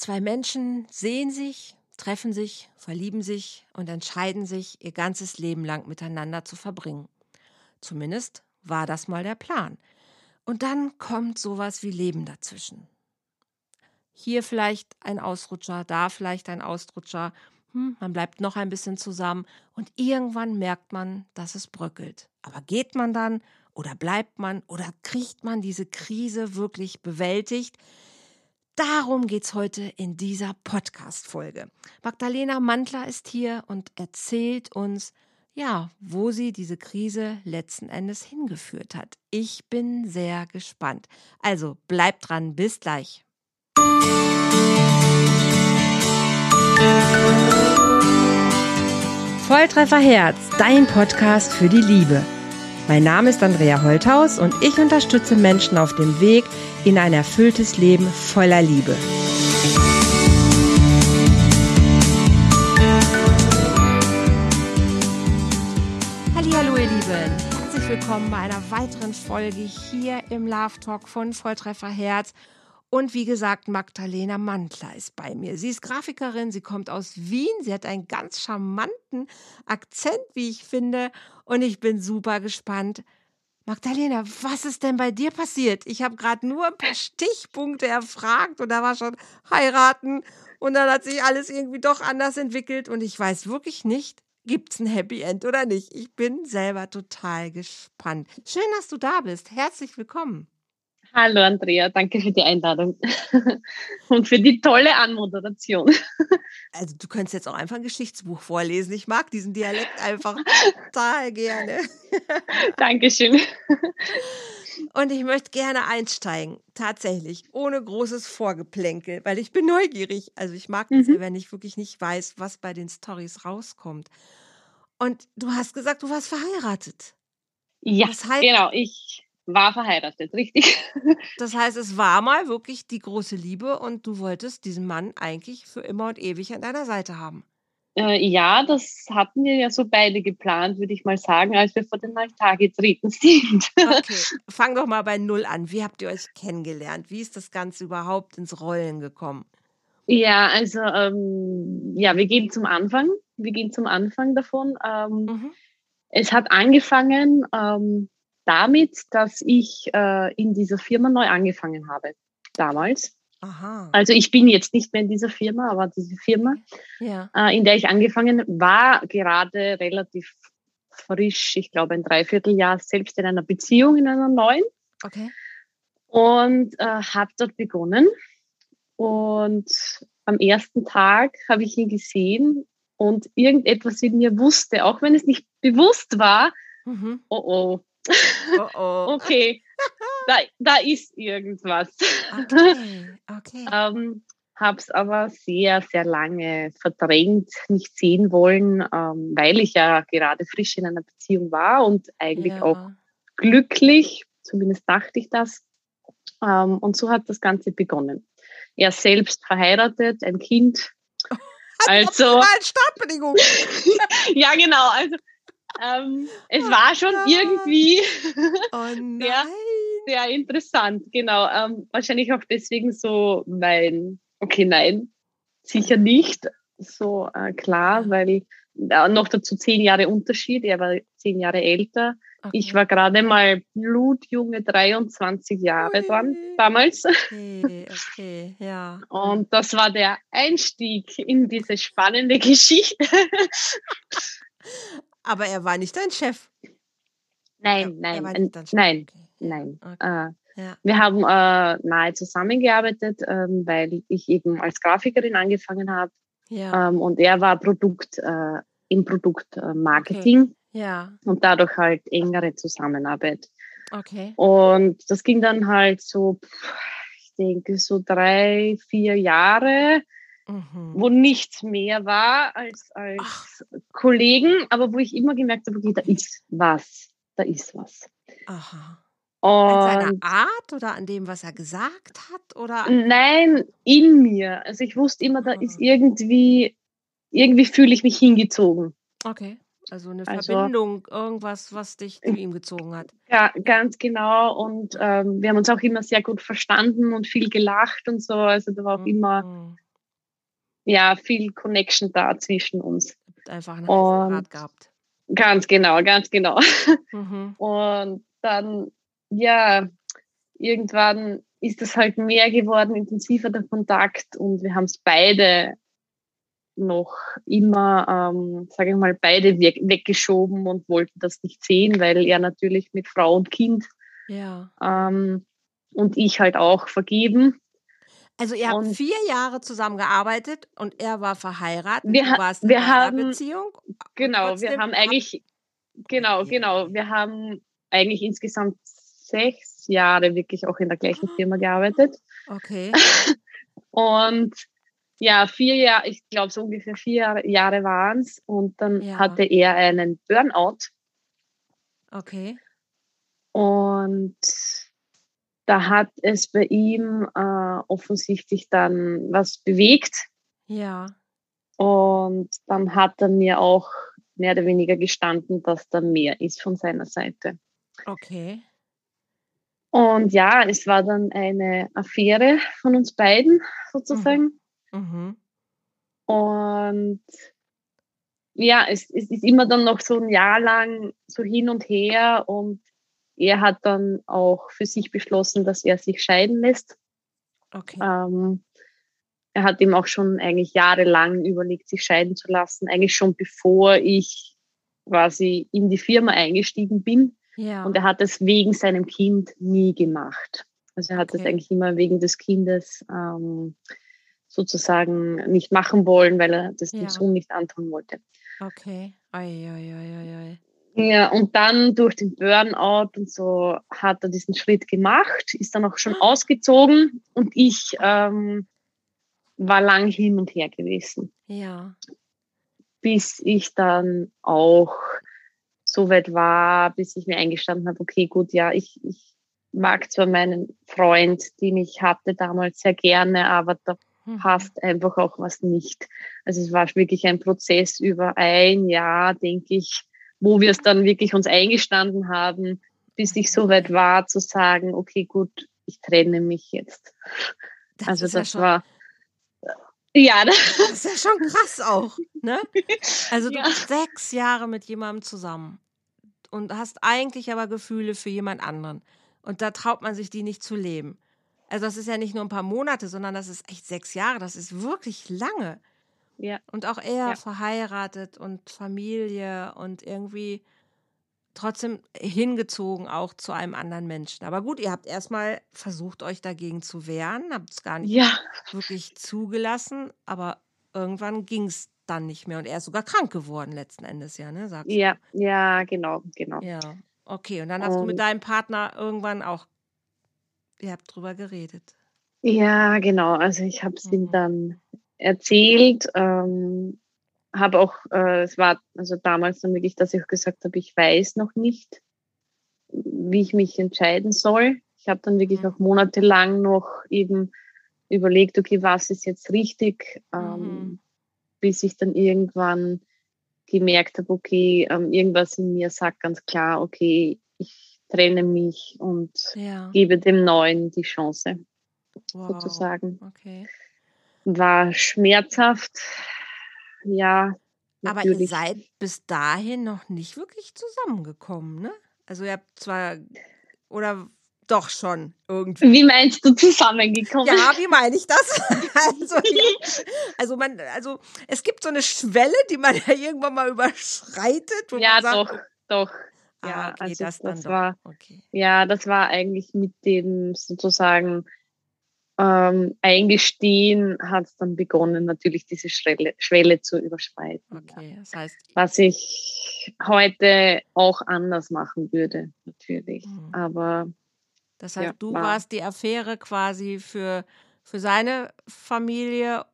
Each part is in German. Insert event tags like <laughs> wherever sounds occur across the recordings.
Zwei Menschen sehen sich, treffen sich, verlieben sich und entscheiden sich, ihr ganzes Leben lang miteinander zu verbringen. Zumindest war das mal der Plan. Und dann kommt sowas wie Leben dazwischen. Hier vielleicht ein Ausrutscher, da vielleicht ein Ausrutscher. Hm, man bleibt noch ein bisschen zusammen und irgendwann merkt man, dass es bröckelt. Aber geht man dann oder bleibt man oder kriegt man diese Krise wirklich bewältigt? Darum geht es heute in dieser Podcast-Folge. Magdalena Mantler ist hier und erzählt uns, ja, wo sie diese Krise letzten Endes hingeführt hat. Ich bin sehr gespannt. Also bleibt dran, bis gleich. Volltreffer Herz, dein Podcast für die Liebe. Mein Name ist Andrea Holthaus und ich unterstütze Menschen auf dem Weg in ein erfülltes Leben voller Liebe. Hallo ihr Lieben, herzlich willkommen bei einer weiteren Folge hier im Love Talk von Volltreffer Herz. Und wie gesagt, Magdalena Mantler ist bei mir. Sie ist Grafikerin, sie kommt aus Wien, sie hat einen ganz charmanten Akzent, wie ich finde. Und ich bin super gespannt. Magdalena, was ist denn bei dir passiert? Ich habe gerade nur ein paar Stichpunkte erfragt und da war schon heiraten und dann hat sich alles irgendwie doch anders entwickelt und ich weiß wirklich nicht, gibt es ein Happy End oder nicht. Ich bin selber total gespannt. Schön, dass du da bist. Herzlich willkommen. Hallo Andrea, danke für die Einladung <laughs> und für die tolle Anmoderation. Also du könntest jetzt auch einfach ein Geschichtsbuch vorlesen. Ich mag diesen Dialekt einfach total gerne. <laughs> Dankeschön. <laughs> Und ich möchte gerne einsteigen, tatsächlich, ohne großes Vorgeplänkel, weil ich bin neugierig. Also ich mag das mhm. wenn ich wirklich nicht weiß, was bei den Stories rauskommt. Und du hast gesagt, du warst verheiratet. Ja, das heißt, genau. Ich war verheiratet, richtig. <laughs> Das heißt, es war mal wirklich die große Liebe und du wolltest diesen Mann eigentlich für immer und ewig an deiner Seite haben. Äh, ja, das hatten wir ja so beide geplant, würde ich mal sagen, als wir vor den Altar getreten <laughs> sind. Okay, fang doch mal bei Null an. Wie habt ihr euch kennengelernt? Wie ist das Ganze überhaupt ins Rollen gekommen? Ja, also ähm, ja, wir gehen zum Anfang. Wir gehen zum Anfang davon. Ähm, mhm. Es hat angefangen, ähm, damit, dass ich äh, in dieser Firma neu angefangen habe, damals. Aha. Also ich bin jetzt nicht mehr in dieser Firma, aber diese Firma, ja. äh, in der ich angefangen war, gerade relativ frisch, ich glaube ein Dreivierteljahr selbst in einer Beziehung, in einer neuen. Okay. Und äh, habe dort begonnen. Und am ersten Tag habe ich ihn gesehen und irgendetwas in mir wusste, auch wenn es nicht bewusst war, mhm. oh oh, Oh oh. <laughs> okay, da, da ist irgendwas. Okay, okay. <laughs> ähm, hab's aber sehr, sehr lange verdrängt, nicht sehen wollen, ähm, weil ich ja gerade frisch in einer Beziehung war und eigentlich ja. auch glücklich, zumindest dachte ich das. Ähm, und so hat das Ganze begonnen. Er selbst verheiratet, ein Kind. <laughs> Also, Startbedingung. ja, genau. Also ähm, es oh, war schon ja. irgendwie oh <laughs> sehr, sehr interessant. Genau. Ähm, wahrscheinlich auch deswegen so mein, okay, nein, sicher nicht so äh, klar, weil äh, noch dazu zehn Jahre Unterschied. Er war zehn Jahre älter. Okay. Ich war gerade mal blutjunge 23 Jahre dran, damals. <laughs> Okay, okay, ja. Und das war der Einstieg in diese spannende <laughs> Geschichte. Aber er war nicht dein Chef. Nein, nein, nein, okay. nein. Okay. Äh, ja. Wir haben äh, nahe zusammengearbeitet, ähm, weil ich eben als Grafikerin angefangen habe. Ja. Ähm, und er war Produkt äh, im Produktmarketing. Okay. Ja. Und dadurch halt engere Zusammenarbeit. Okay. Und das ging dann halt so, ich denke, so drei, vier Jahre mhm. wo nichts mehr war als, als Kollegen, aber wo ich immer gemerkt habe, okay, da ist was, da ist was. Aha. Und an seiner Art oder an dem, was er gesagt hat? Oder Nein, in mir. Also ich wusste immer, da ist ah. irgendwie, irgendwie fühle ich mich hingezogen. Okay. Also eine also, Verbindung, irgendwas, was dich zu ihm gezogen hat. Ja, ganz genau. Und ähm, wir haben uns auch immer sehr gut verstanden und viel gelacht und so. Also da war auch mhm. immer ja, viel Connection da zwischen uns. Einfach einen Rat gehabt. Ganz genau, ganz genau. <laughs> Mhm. Und dann, ja, irgendwann ist es halt mehr geworden, intensiver der Kontakt und wir haben es beide noch immer, ähm, sage ich mal, beide weggeschoben und wollten das nicht sehen, weil er natürlich mit Frau und Kind ja. ähm, und ich halt auch vergeben. Also ihr habt und vier Jahre zusammengearbeitet und er war verheiratet. Wir, du warst in wir haben, Beziehung. Genau, wir haben eigentlich, genau, genau, wir haben eigentlich insgesamt sechs Jahre wirklich auch in der gleichen. Firma gearbeitet. Okay. und ja, vier Jahre, ich glaube so ungefähr vier Jahre waren es und dann ja. hatte er einen Burnout. Okay. Und da hat es bei ihm äh, offensichtlich dann was bewegt. Ja. Und dann hat er mir auch mehr oder weniger gestanden, dass da mehr ist von seiner Seite. Okay. Und ja, es war dann eine Affäre von uns beiden sozusagen. Mhm. Mhm. Und ja, es, es, ist immer dann noch so ein Jahr lang so hin und her und er hat dann auch für sich beschlossen, dass er sich scheiden lässt. Okay. Ähm, er hat ihm auch schon eigentlich jahrelang überlegt, sich scheiden zu lassen, eigentlich schon bevor ich quasi in die Firma eingestiegen bin. Ja. Und er hat es wegen seinem Kind nie gemacht. Also er hat es eigentlich immer wegen des Kindes ähm, sozusagen nicht machen wollen, weil er das ja. dem Sohn nicht antun wollte. Okay. Ei, ei, ei, ei, ja, und dann durch den Burnout und so hat er diesen Schritt gemacht, ist dann auch schon ausgezogen und ich ähm, war lang hin und her gewesen. Ja. Bis ich dann auch so weit war, bis ich mir eingestanden habe, okay, gut, ja, ich, ich mag zwar meinen Freund, den ich hatte damals sehr gerne, aber da mhm. passt einfach auch was nicht. Also es war wirklich ein Prozess über ein Jahr, denke ich, wo wir es dann wirklich uns eingestanden haben, bis ich so weit war zu sagen, okay, gut, ich trenne mich jetzt. Das also das ja war ja, <laughs> das, ist ja schon krass auch, ne? Also du ja. bist sechs Jahre mit jemandem zusammen und hast eigentlich aber Gefühle für jemand anderen. Und da traut man sich die nicht zu leben. Also das ist ja nicht nur ein paar Monate, sondern das ist echt sechs Jahre. Das ist wirklich lange. Ja. Und auch er ja. verheiratet und Familie und irgendwie trotzdem hingezogen auch zu einem anderen Menschen. Aber gut, ihr habt erstmal versucht, euch dagegen zu wehren, habt es gar nicht ja. wirklich zugelassen, aber irgendwann ging es dann nicht mehr und er ist sogar krank geworden letzten Endes, ja, ne? Sagst ja, du? ja, genau, genau. Ja, okay. Und dann hast und, du mit deinem Partner irgendwann auch, ihr habt drüber geredet. Ja, genau. Also ich habe es mhm. ihm dann erzählt. Ähm, habe auch, äh, es war also damals dann wirklich, dass ich gesagt habe, ich weiß noch nicht, wie ich mich entscheiden soll. Ich habe dann wirklich auch monatelang noch eben überlegt, okay, was ist jetzt richtig, ähm, mhm. bis ich dann irgendwann gemerkt habe, okay, ähm, irgendwas in mir sagt ganz klar, okay, ich trenne mich und ja. gebe dem Neuen die Chance, wow. sozusagen. Okay war schmerzhaft. Ja. Aber ihr seid bis dahin noch nicht wirklich zusammengekommen, ne? Also ihr habt zwar oder doch schon irgendwie. Wie meinst du zusammengekommen? Ja, wie meine ich das? <laughs> also, ja, also man, also es gibt so eine Schwelle, die man ja irgendwann mal überschreitet. ja, sagt, doch, doch. Ah, ja, okay, also das, das war, okay. ja, das war eigentlich mit dem sozusagen ähm, eingestehen, hat es dann begonnen, natürlich diese Schwelle, Schwelle zu überschreiten. Okay, das heißt. Was ich heute auch anders machen würde, natürlich. Mhm. Aber. Das heißt, ja, du war. warst die Affäre quasi für, für seine Familie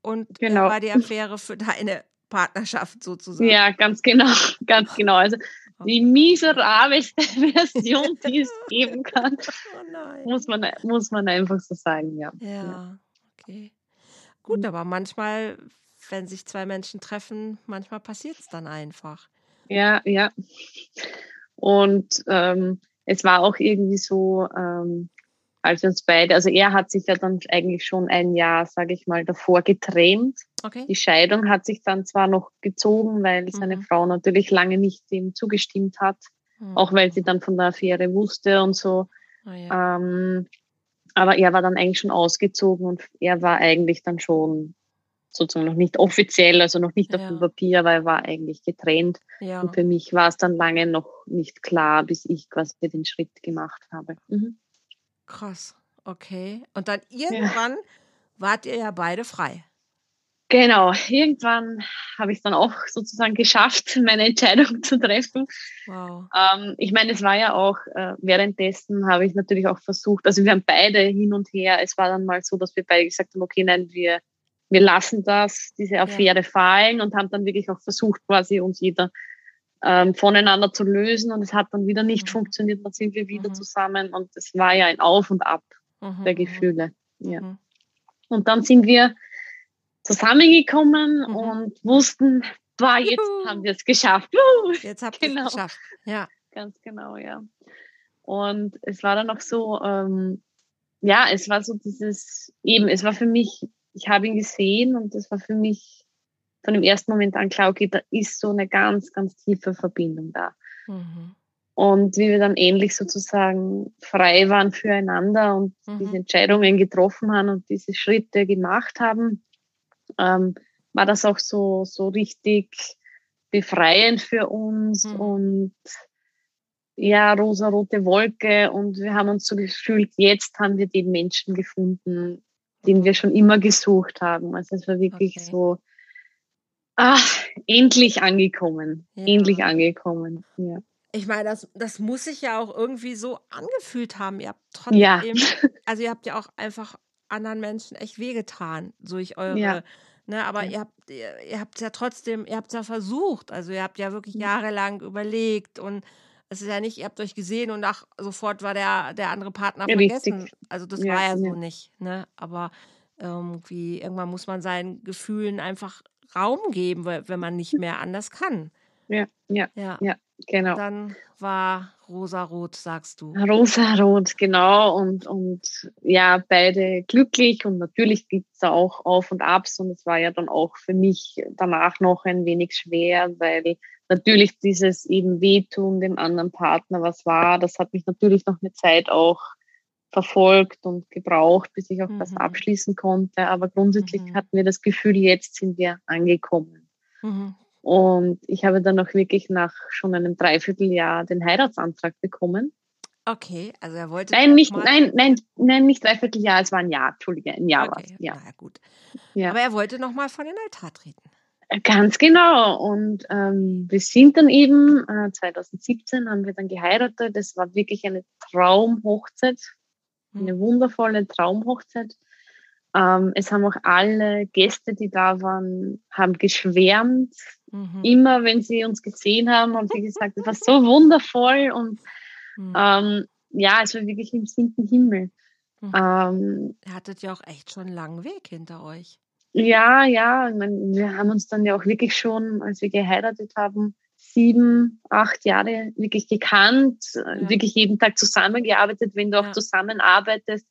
und genau. er war die Affäre für deine Partnerschaft sozusagen. Ja, ganz genau, <laughs> ganz genau. Also <laughs> die miserabelste Version, die es geben kann. Oh muss, man, muss man einfach so sagen, ja. Ja, okay. Gut, aber manchmal, wenn sich zwei Menschen treffen, manchmal passiert es dann einfach. Ja, ja. Und ähm, es war auch irgendwie so, ähm, als wir uns beide, also er hat sich ja dann eigentlich schon ein Jahr, sage ich mal, davor getrennt. Okay. Die Scheidung hat sich dann zwar noch gezogen, weil seine mhm. Frau natürlich lange nicht ihm zugestimmt hat, mhm. auch weil sie dann von der Affäre wusste und so. Oh ja. ähm, aber er war dann eigentlich schon ausgezogen und er war eigentlich dann schon sozusagen noch nicht offiziell, also noch nicht ja. auf dem Papier, weil er war eigentlich getrennt. Ja. Und für mich war es dann lange noch nicht klar, bis ich quasi den Schritt gemacht habe. Mhm. Krass, okay. Und dann irgendwann wart ihr ja beide frei. Genau, irgendwann habe ich dann auch sozusagen geschafft, <laughs> meine Entscheidung <laughs> zu treffen. Wow. Ähm, ich meine, es war ja auch, äh, währenddessen habe ich natürlich auch versucht, also wir haben beide hin und her, es war dann mal so, dass wir beide gesagt haben, okay, nein, wir wir lassen das, diese Affäre ja. fallen und haben dann wirklich auch versucht, quasi uns jeder ähm, voneinander zu lösen und es hat dann wieder nicht mhm. funktioniert, dann sind wir wieder mhm. zusammen und es war ja ein Auf und Ab mhm. der mhm. Gefühle. Ja. Mhm. Und dann sind wir zusammengekommen mhm. und wussten, boah, jetzt Juhu. haben wir es geschafft. Juhu. Jetzt habt ihr genau. es geschafft. Ja. Ganz genau, ja. Und es war dann auch so, ähm, ja, es war so dieses, eben, es war für mich ich habe ihn gesehen und das war für mich von dem ersten Moment an klar, okay, da ist so eine ganz, ganz tiefe Verbindung da. Mhm. Und wie wir dann ähnlich sozusagen frei waren füreinander und mhm. diese Entscheidungen getroffen haben und diese Schritte gemacht haben, ähm, war das auch so, so richtig befreiend für uns mhm. und ja, rosa-rote Wolke und wir haben uns so gefühlt, jetzt haben wir den Menschen gefunden, den wir schon immer gesucht haben. Also es war wirklich okay. so, ach, endlich angekommen, ja. endlich angekommen. Ja. Ich meine, das, das muss sich ja auch irgendwie so angefühlt haben. Ihr habt trotzdem, ja. <laughs> also ihr habt ja auch einfach anderen Menschen echt wehgetan durch eure, ja. ne, aber ihr habt, ihr, ihr habt ja trotzdem, ihr habt es ja versucht. Also ihr habt ja wirklich jahrelang überlegt und es ist ja nicht, ihr habt euch gesehen und ach, sofort war der, der andere Partner vergessen. Richtig. Also das ja, war ja so ja. nicht. Ne? Aber irgendwie, irgendwann muss man seinen Gefühlen einfach Raum geben, wenn man nicht mehr anders kann. Ja, ja, ja, ja genau. Dann war Rosa-Rot, sagst du. Rosa-Rot, genau. Und, und ja, beide glücklich und natürlich gibt es da auch Auf und Abs und es war ja dann auch für mich danach noch ein wenig schwer, weil natürlich dieses eben Wehtun dem anderen Partner was war, das hat mich natürlich noch eine Zeit auch verfolgt und gebraucht, bis ich auch mhm. das abschließen konnte. Aber grundsätzlich mhm. hatten wir das Gefühl, jetzt sind wir angekommen. Mhm. Und ich habe dann auch wirklich nach schon einem Dreivierteljahr den Heiratsantrag bekommen. Okay, also er wollte. Nein, nicht, nein, nein, nein, nicht Dreivierteljahr, es war ein Jahr, Entschuldige, ein Jahr okay, war es. Ja. ja, gut. Ja. Aber er wollte nochmal von den Altar treten. Ganz genau. Und ähm, wir sind dann eben, äh, 2017 haben wir dann geheiratet. Das war wirklich eine Traumhochzeit, eine hm. wundervolle Traumhochzeit. Ähm, es haben auch alle Gäste, die da waren, haben geschwärmt. Mhm. Immer wenn sie uns gesehen haben, haben sie gesagt, es war so wundervoll und mhm. ähm, ja, es war wirklich im siebten Himmel. Mhm. Ähm, Ihr hattet ja auch echt schon einen langen Weg hinter euch. Ja, ja, ich meine, wir haben uns dann ja auch wirklich schon, als wir geheiratet haben, sieben, acht Jahre wirklich gekannt, ja. wirklich jeden Tag zusammengearbeitet. Wenn du auch zusammenarbeitest,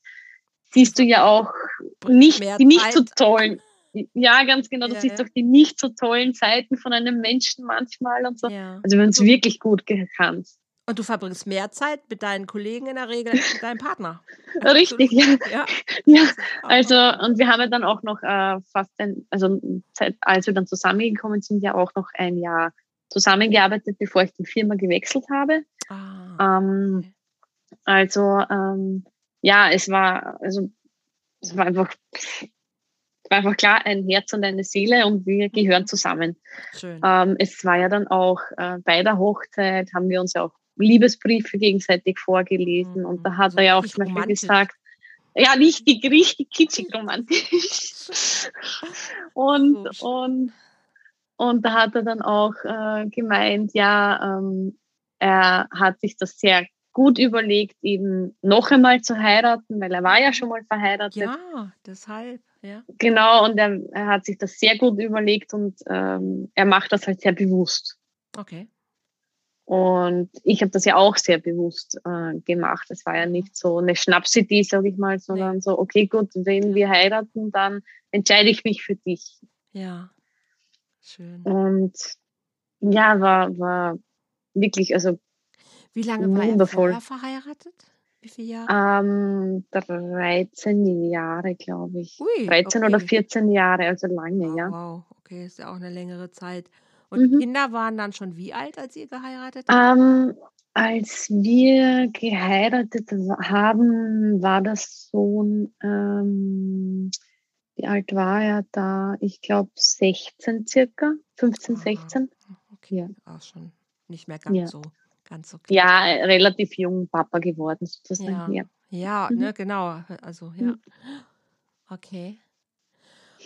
siehst du ja auch nicht, die nicht so tollen. Ja, ganz genau. Du ja, siehst ja. auch die nicht so tollen Seiten von einem Menschen manchmal und so. Ja. Also wir haben uns wirklich gut gekannt. Und du verbringst mehr Zeit mit deinen Kollegen in der Regel als mit deinem Partner. <laughs> Richtig, ja. ja. ja. Also, und wir haben ja dann auch noch äh, fast ein, also als wir dann zusammengekommen sind, ja auch noch ein Jahr zusammengearbeitet, bevor ich die Firma gewechselt habe. Ah, ähm, also, ähm, ja, es war, also, es war einfach, es war einfach klar, ein Herz und eine Seele und wir gehören zusammen. Ähm, es war ja dann auch äh, bei der Hochzeit haben wir uns ja auch Liebesbriefe gegenseitig vorgelesen. Mhm. Und da hat so er ja auch zum Beispiel gesagt, ja, richtig, richtig kitschig romantisch. <laughs> und, und, und da hat er dann auch äh, gemeint, ja, ähm, er hat sich das sehr gut überlegt, eben noch einmal zu heiraten, weil er war ja schon mal verheiratet. Ja, deshalb, ja. Genau, und er, er hat sich das sehr gut überlegt und ähm, er macht das halt sehr bewusst. Okay. Und ich habe das ja auch sehr bewusst äh, gemacht. Es war ja nicht so eine Schnapsidee, sage ich mal, sondern nee. so, okay, gut, wenn wir heiraten, dann entscheide ich mich für dich. Ja, schön. Und ja, war, war wirklich, also Wie lange war er wundervoll. vorher verheiratet? Wie viele Jahre? Ähm, 13 Jahre, glaube ich. Ui, 13 oder okay. 14 Jahre, also lange, Ah, ja. wow, okay, ist ja auch eine längere Zeit. Und die Mhm. Kinder waren dann schon wie alt, als ihr geheiratet habt? Ähm, als wir geheiratet haben, war das Sohn, ähm, wie alt war er da? Ich glaube 16 circa, 15, Aha, 16. okay, Ja. auch schon nicht mehr ganz Ja. so, ganz klein. Ja, relativ jung Papa geworden sozusagen, Ja, ja. ja, Mhm. ne, genau. Also, ja. Mhm. Okay.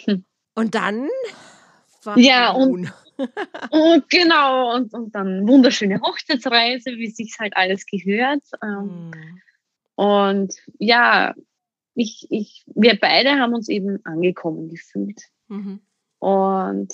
Hm. Und dann war Ja, und, <laughs> und genau, und, und dann wunderschöne Hochzeitsreise, wie sich's halt alles gehört. Hm. und ja, ich, ich, wir beide haben uns eben angekommen gefühlt. Mhm. Und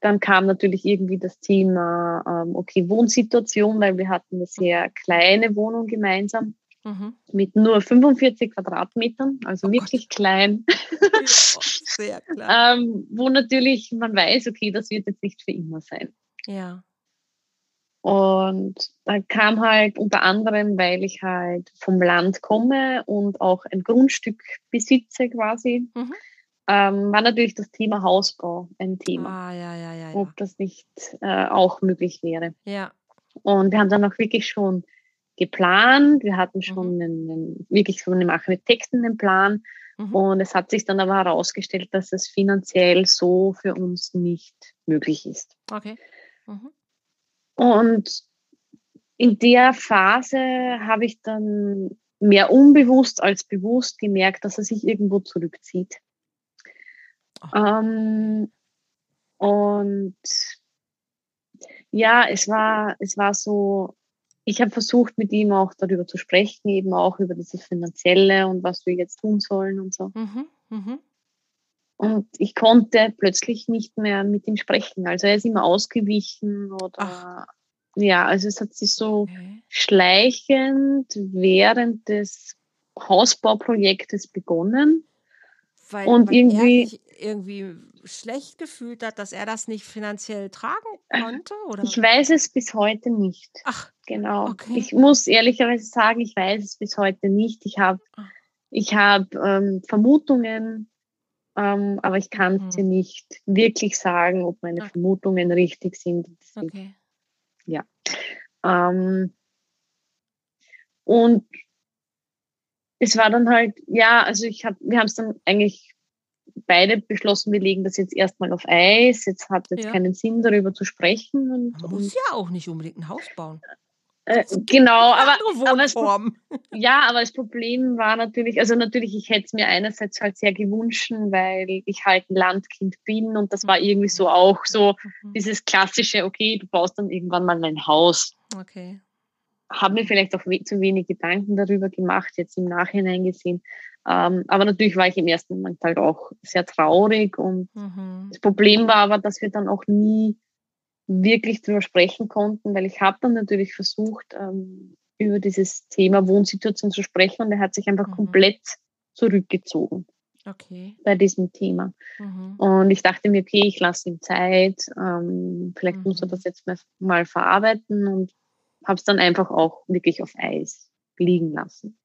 dann kam natürlich irgendwie das Thema, ähm, okay, Wohnsituation, weil wir hatten eine sehr kleine Wohnung gemeinsam Mhm. mit nur 45 Quadratmetern, also Oh Gott. wirklich klein, Ja, sehr klar. <laughs> ähm, wo natürlich man weiß, okay, das wird jetzt nicht für immer sein. Ja. Und dann kam halt unter anderem, weil ich halt vom Land komme und auch ein Grundstück besitze quasi, Mhm. Ähm, war natürlich das Thema Hausbau ein Thema, Ah, ja, ja, ja, ob das nicht äh, auch möglich wäre. Ja. Und wir haben dann auch wirklich schon geplant, wir hatten Mhm. schon einen, einen, wirklich so einen Architekten einen Plan Mhm. und es hat sich dann aber herausgestellt, dass es finanziell so für uns nicht möglich ist. Okay. Mhm. Und in der Phase habe ich dann mehr unbewusst als bewusst gemerkt, dass er sich irgendwo zurückzieht. Ähm, und ja, es war, es war so, ich habe versucht, mit ihm auch darüber zu sprechen, eben auch über dieses Finanzielle und was wir jetzt tun sollen und so. Mhm. Mhm. Und ich konnte plötzlich nicht mehr mit ihm sprechen. Also er ist immer ausgewichen oder Ach. ja, also es hat sich so Okay. schleichend während des Hausbauprojektes begonnen. Weil, Und weil er irgendwie, sich irgendwie schlecht gefühlt hat, dass er das nicht finanziell tragen konnte? Oder? ich weiß es bis heute nicht. Ach, Genau. okay. Ich muss ehrlicherweise sagen, ich weiß es bis heute nicht. Ich habe Ah. ich hab, ähm, Vermutungen, ähm, aber ich kann Mhm. sie nicht wirklich sagen, ob meine Ah. Vermutungen richtig sind. Okay. Ja. Ähm, und es war dann halt, ja, also ich hab, wir haben es dann eigentlich beide beschlossen, wir legen das jetzt erstmal auf Eis. Jetzt hat jetzt Ja. keinen Sinn, darüber zu sprechen. Und, Man muss ja auch nicht unbedingt ein Haus bauen. äh, genau, aber, aber das, <laughs> ja, aber das Problem war natürlich, also natürlich, ich hätte es mir einerseits halt sehr gewünscht, weil ich halt ein Landkind bin und das war irgendwie so auch so Mhm. dieses klassische, okay, du baust dann irgendwann mal ein Haus. Okay. Habe mir vielleicht auch we zu wenig Gedanken darüber gemacht, jetzt im Nachhinein gesehen. Ähm, aber natürlich war ich im ersten Moment halt auch sehr traurig und Mhm. das Problem war aber, dass wir dann auch nie wirklich drüber sprechen konnten, weil ich habe dann natürlich versucht, ähm, über dieses Thema Wohnsituation zu sprechen und er hat sich einfach Mhm. komplett zurückgezogen Okay. bei diesem Thema. Mhm. Und ich dachte mir, okay, ich lasse ihm Zeit, ähm, vielleicht muss er Mhm. das jetzt mal, mal verarbeiten und habe es dann einfach auch wirklich auf Eis liegen lassen.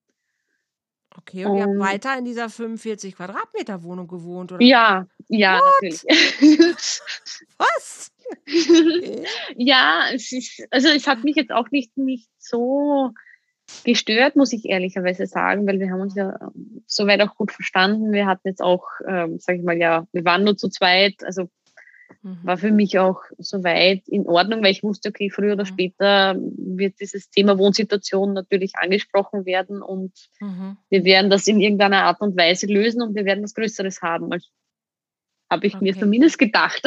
Okay, und ihr habt Und weiter in dieser 45 Quadratmeter Wohnung gewohnt, oder? ja, ja, What? natürlich. <laughs> Was? Okay. ja, es ist, also es hat mich jetzt auch nicht, nicht so gestört, muss ich ehrlicherweise sagen, weil wir haben uns ja ähm, soweit auch gut verstanden. Wir hatten jetzt auch, ähm, sag ich mal, ja, wir waren nur zu zweit, also war Mhm. für mich auch soweit in Ordnung, weil ich wusste, okay, früher oder später wird dieses Thema Wohnsituation natürlich angesprochen werden und Mhm. wir werden das in irgendeiner Art und Weise lösen und wir werden was Größeres haben. Also, habe ich mir Okay. zumindest gedacht.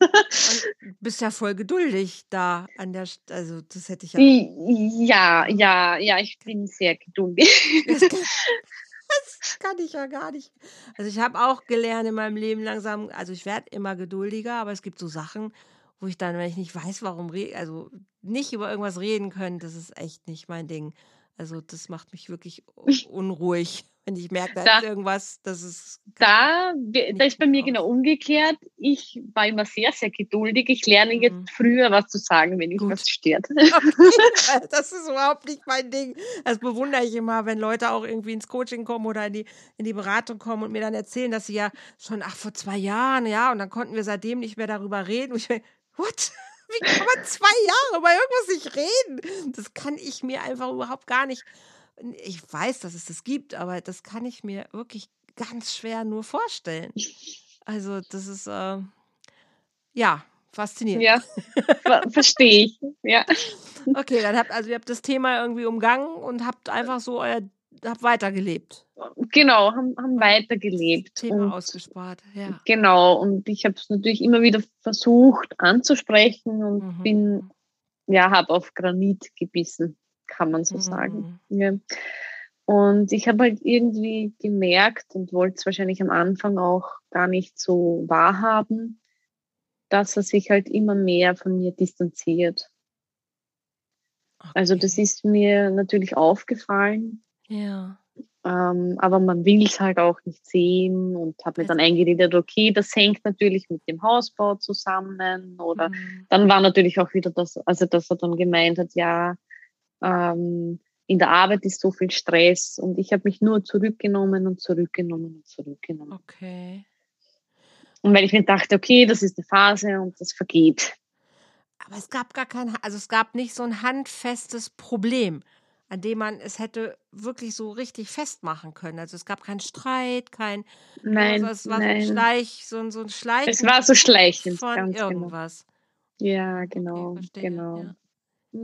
Und bist ja voll geduldig da an der, St- also das hätte ich ja. Ja, ja, ja, ich bin sehr geduldig. <laughs> Das kann, ich ja gar nicht. Also ich habe auch gelernt in meinem Leben langsam, also ich werde immer geduldiger, aber es gibt so Sachen, wo ich dann, wenn ich nicht weiß, warum, also nicht über irgendwas reden können, das ist echt nicht mein Ding. Also das macht mich wirklich <laughs> unruhig, Wenn ich merke, da, da ist irgendwas, das ist. Da, da ist bei mir genau umgekehrt. Ich war immer sehr, sehr geduldig. Ich lerne jetzt mhm. früher was zu sagen, wenn mich was stört. <laughs> das ist überhaupt nicht mein Ding. Das bewundere ich immer, wenn Leute auch irgendwie ins Coaching kommen oder in die, in die Beratung kommen und mir dann erzählen, dass sie ja schon, ach, vor zwei Jahren, ja, und dann konnten wir seitdem nicht mehr darüber reden. Und ich denke, what? <laughs> Wie kann man zwei Jahre über irgendwas nicht reden? Das kann ich mir einfach überhaupt gar nicht. Ich weiß, dass es das gibt, aber das kann ich mir wirklich ganz schwer nur vorstellen. Also, das ist äh, ja faszinierend. Ja, verstehe ich. Ja. Okay, dann habt also ihr habt das Thema irgendwie umgangen und habt einfach so euer habt weitergelebt. Genau, haben, haben weitergelebt. Thema und, ausgespart, ja. Genau, und ich habe es natürlich immer wieder versucht anzusprechen und mhm. bin, ja, habe auf Granit gebissen, kann man so mhm. sagen. Ja. Und ich habe halt irgendwie gemerkt und wollte es wahrscheinlich am Anfang auch gar nicht so wahrhaben, dass er sich halt immer mehr von mir distanziert. Okay. Also das ist mir natürlich aufgefallen, ja. Ähm, aber man will es halt auch nicht sehen und habe mir dann eingeredet, okay, das hängt natürlich mit dem Hausbau zusammen. Oder mhm. dann war natürlich auch wieder das, also dass er dann gemeint hat, ja, ähm, in der Arbeit ist so viel Stress und ich habe mich nur zurückgenommen und zurückgenommen und zurückgenommen. Okay. Und weil ich mir dachte, okay, das ist eine Phase und das vergeht. Aber es gab gar kein, also es gab nicht so ein handfestes Problem an dem man es hätte wirklich so richtig festmachen können. Also es gab keinen Streit, kein nein, also es war nein. so ein Schleich, so, so ein Schleichen. Es war so schleichend von genau. irgendwas. Genau. Ja, genau, okay, genau. Ja.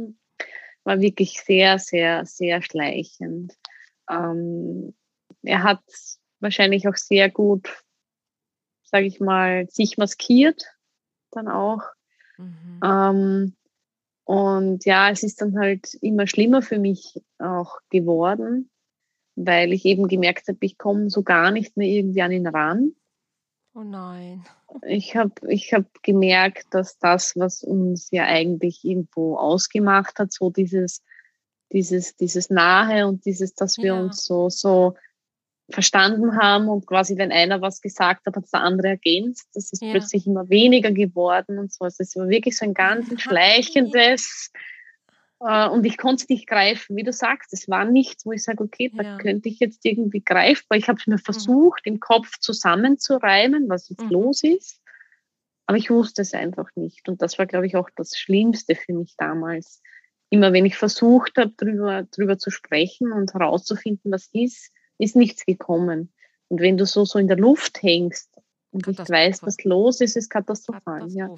War wirklich sehr, sehr, sehr schleichend. Ähm, er hat wahrscheinlich auch sehr gut, sage ich mal, sich maskiert dann auch. Mhm. Ähm, und ja, es ist dann halt immer schlimmer für mich auch geworden, weil ich eben gemerkt habe, ich komme so gar nicht mehr irgendwie an ihn ran. Oh nein. Ich habe ich hab gemerkt, dass das, was uns ja eigentlich irgendwo ausgemacht hat, so dieses, dieses, dieses Nahe und dieses, dass wir ja. uns so, so verstanden haben und quasi, wenn einer was gesagt hat, hat der andere ergänzt. Das ist ja. plötzlich immer weniger geworden und so. Also es war wirklich so ein ganz schleichendes äh, und ich konnte es nicht greifen, wie du sagst. Es war nichts, wo ich sage, okay, da ja. könnte ich jetzt irgendwie greifbar. Ich habe es mir mhm. versucht, mhm. im Kopf zusammenzureimen, was jetzt mhm. los ist. Aber ich wusste es einfach nicht. Und das war, glaube ich, auch das Schlimmste für mich damals. Immer wenn ich versucht habe, drüber, drüber zu sprechen und herauszufinden, was ist, ist nichts gekommen. Und wenn du so, so in der Luft hängst und nicht weißt, was los ist, ist katastrophal. Ja.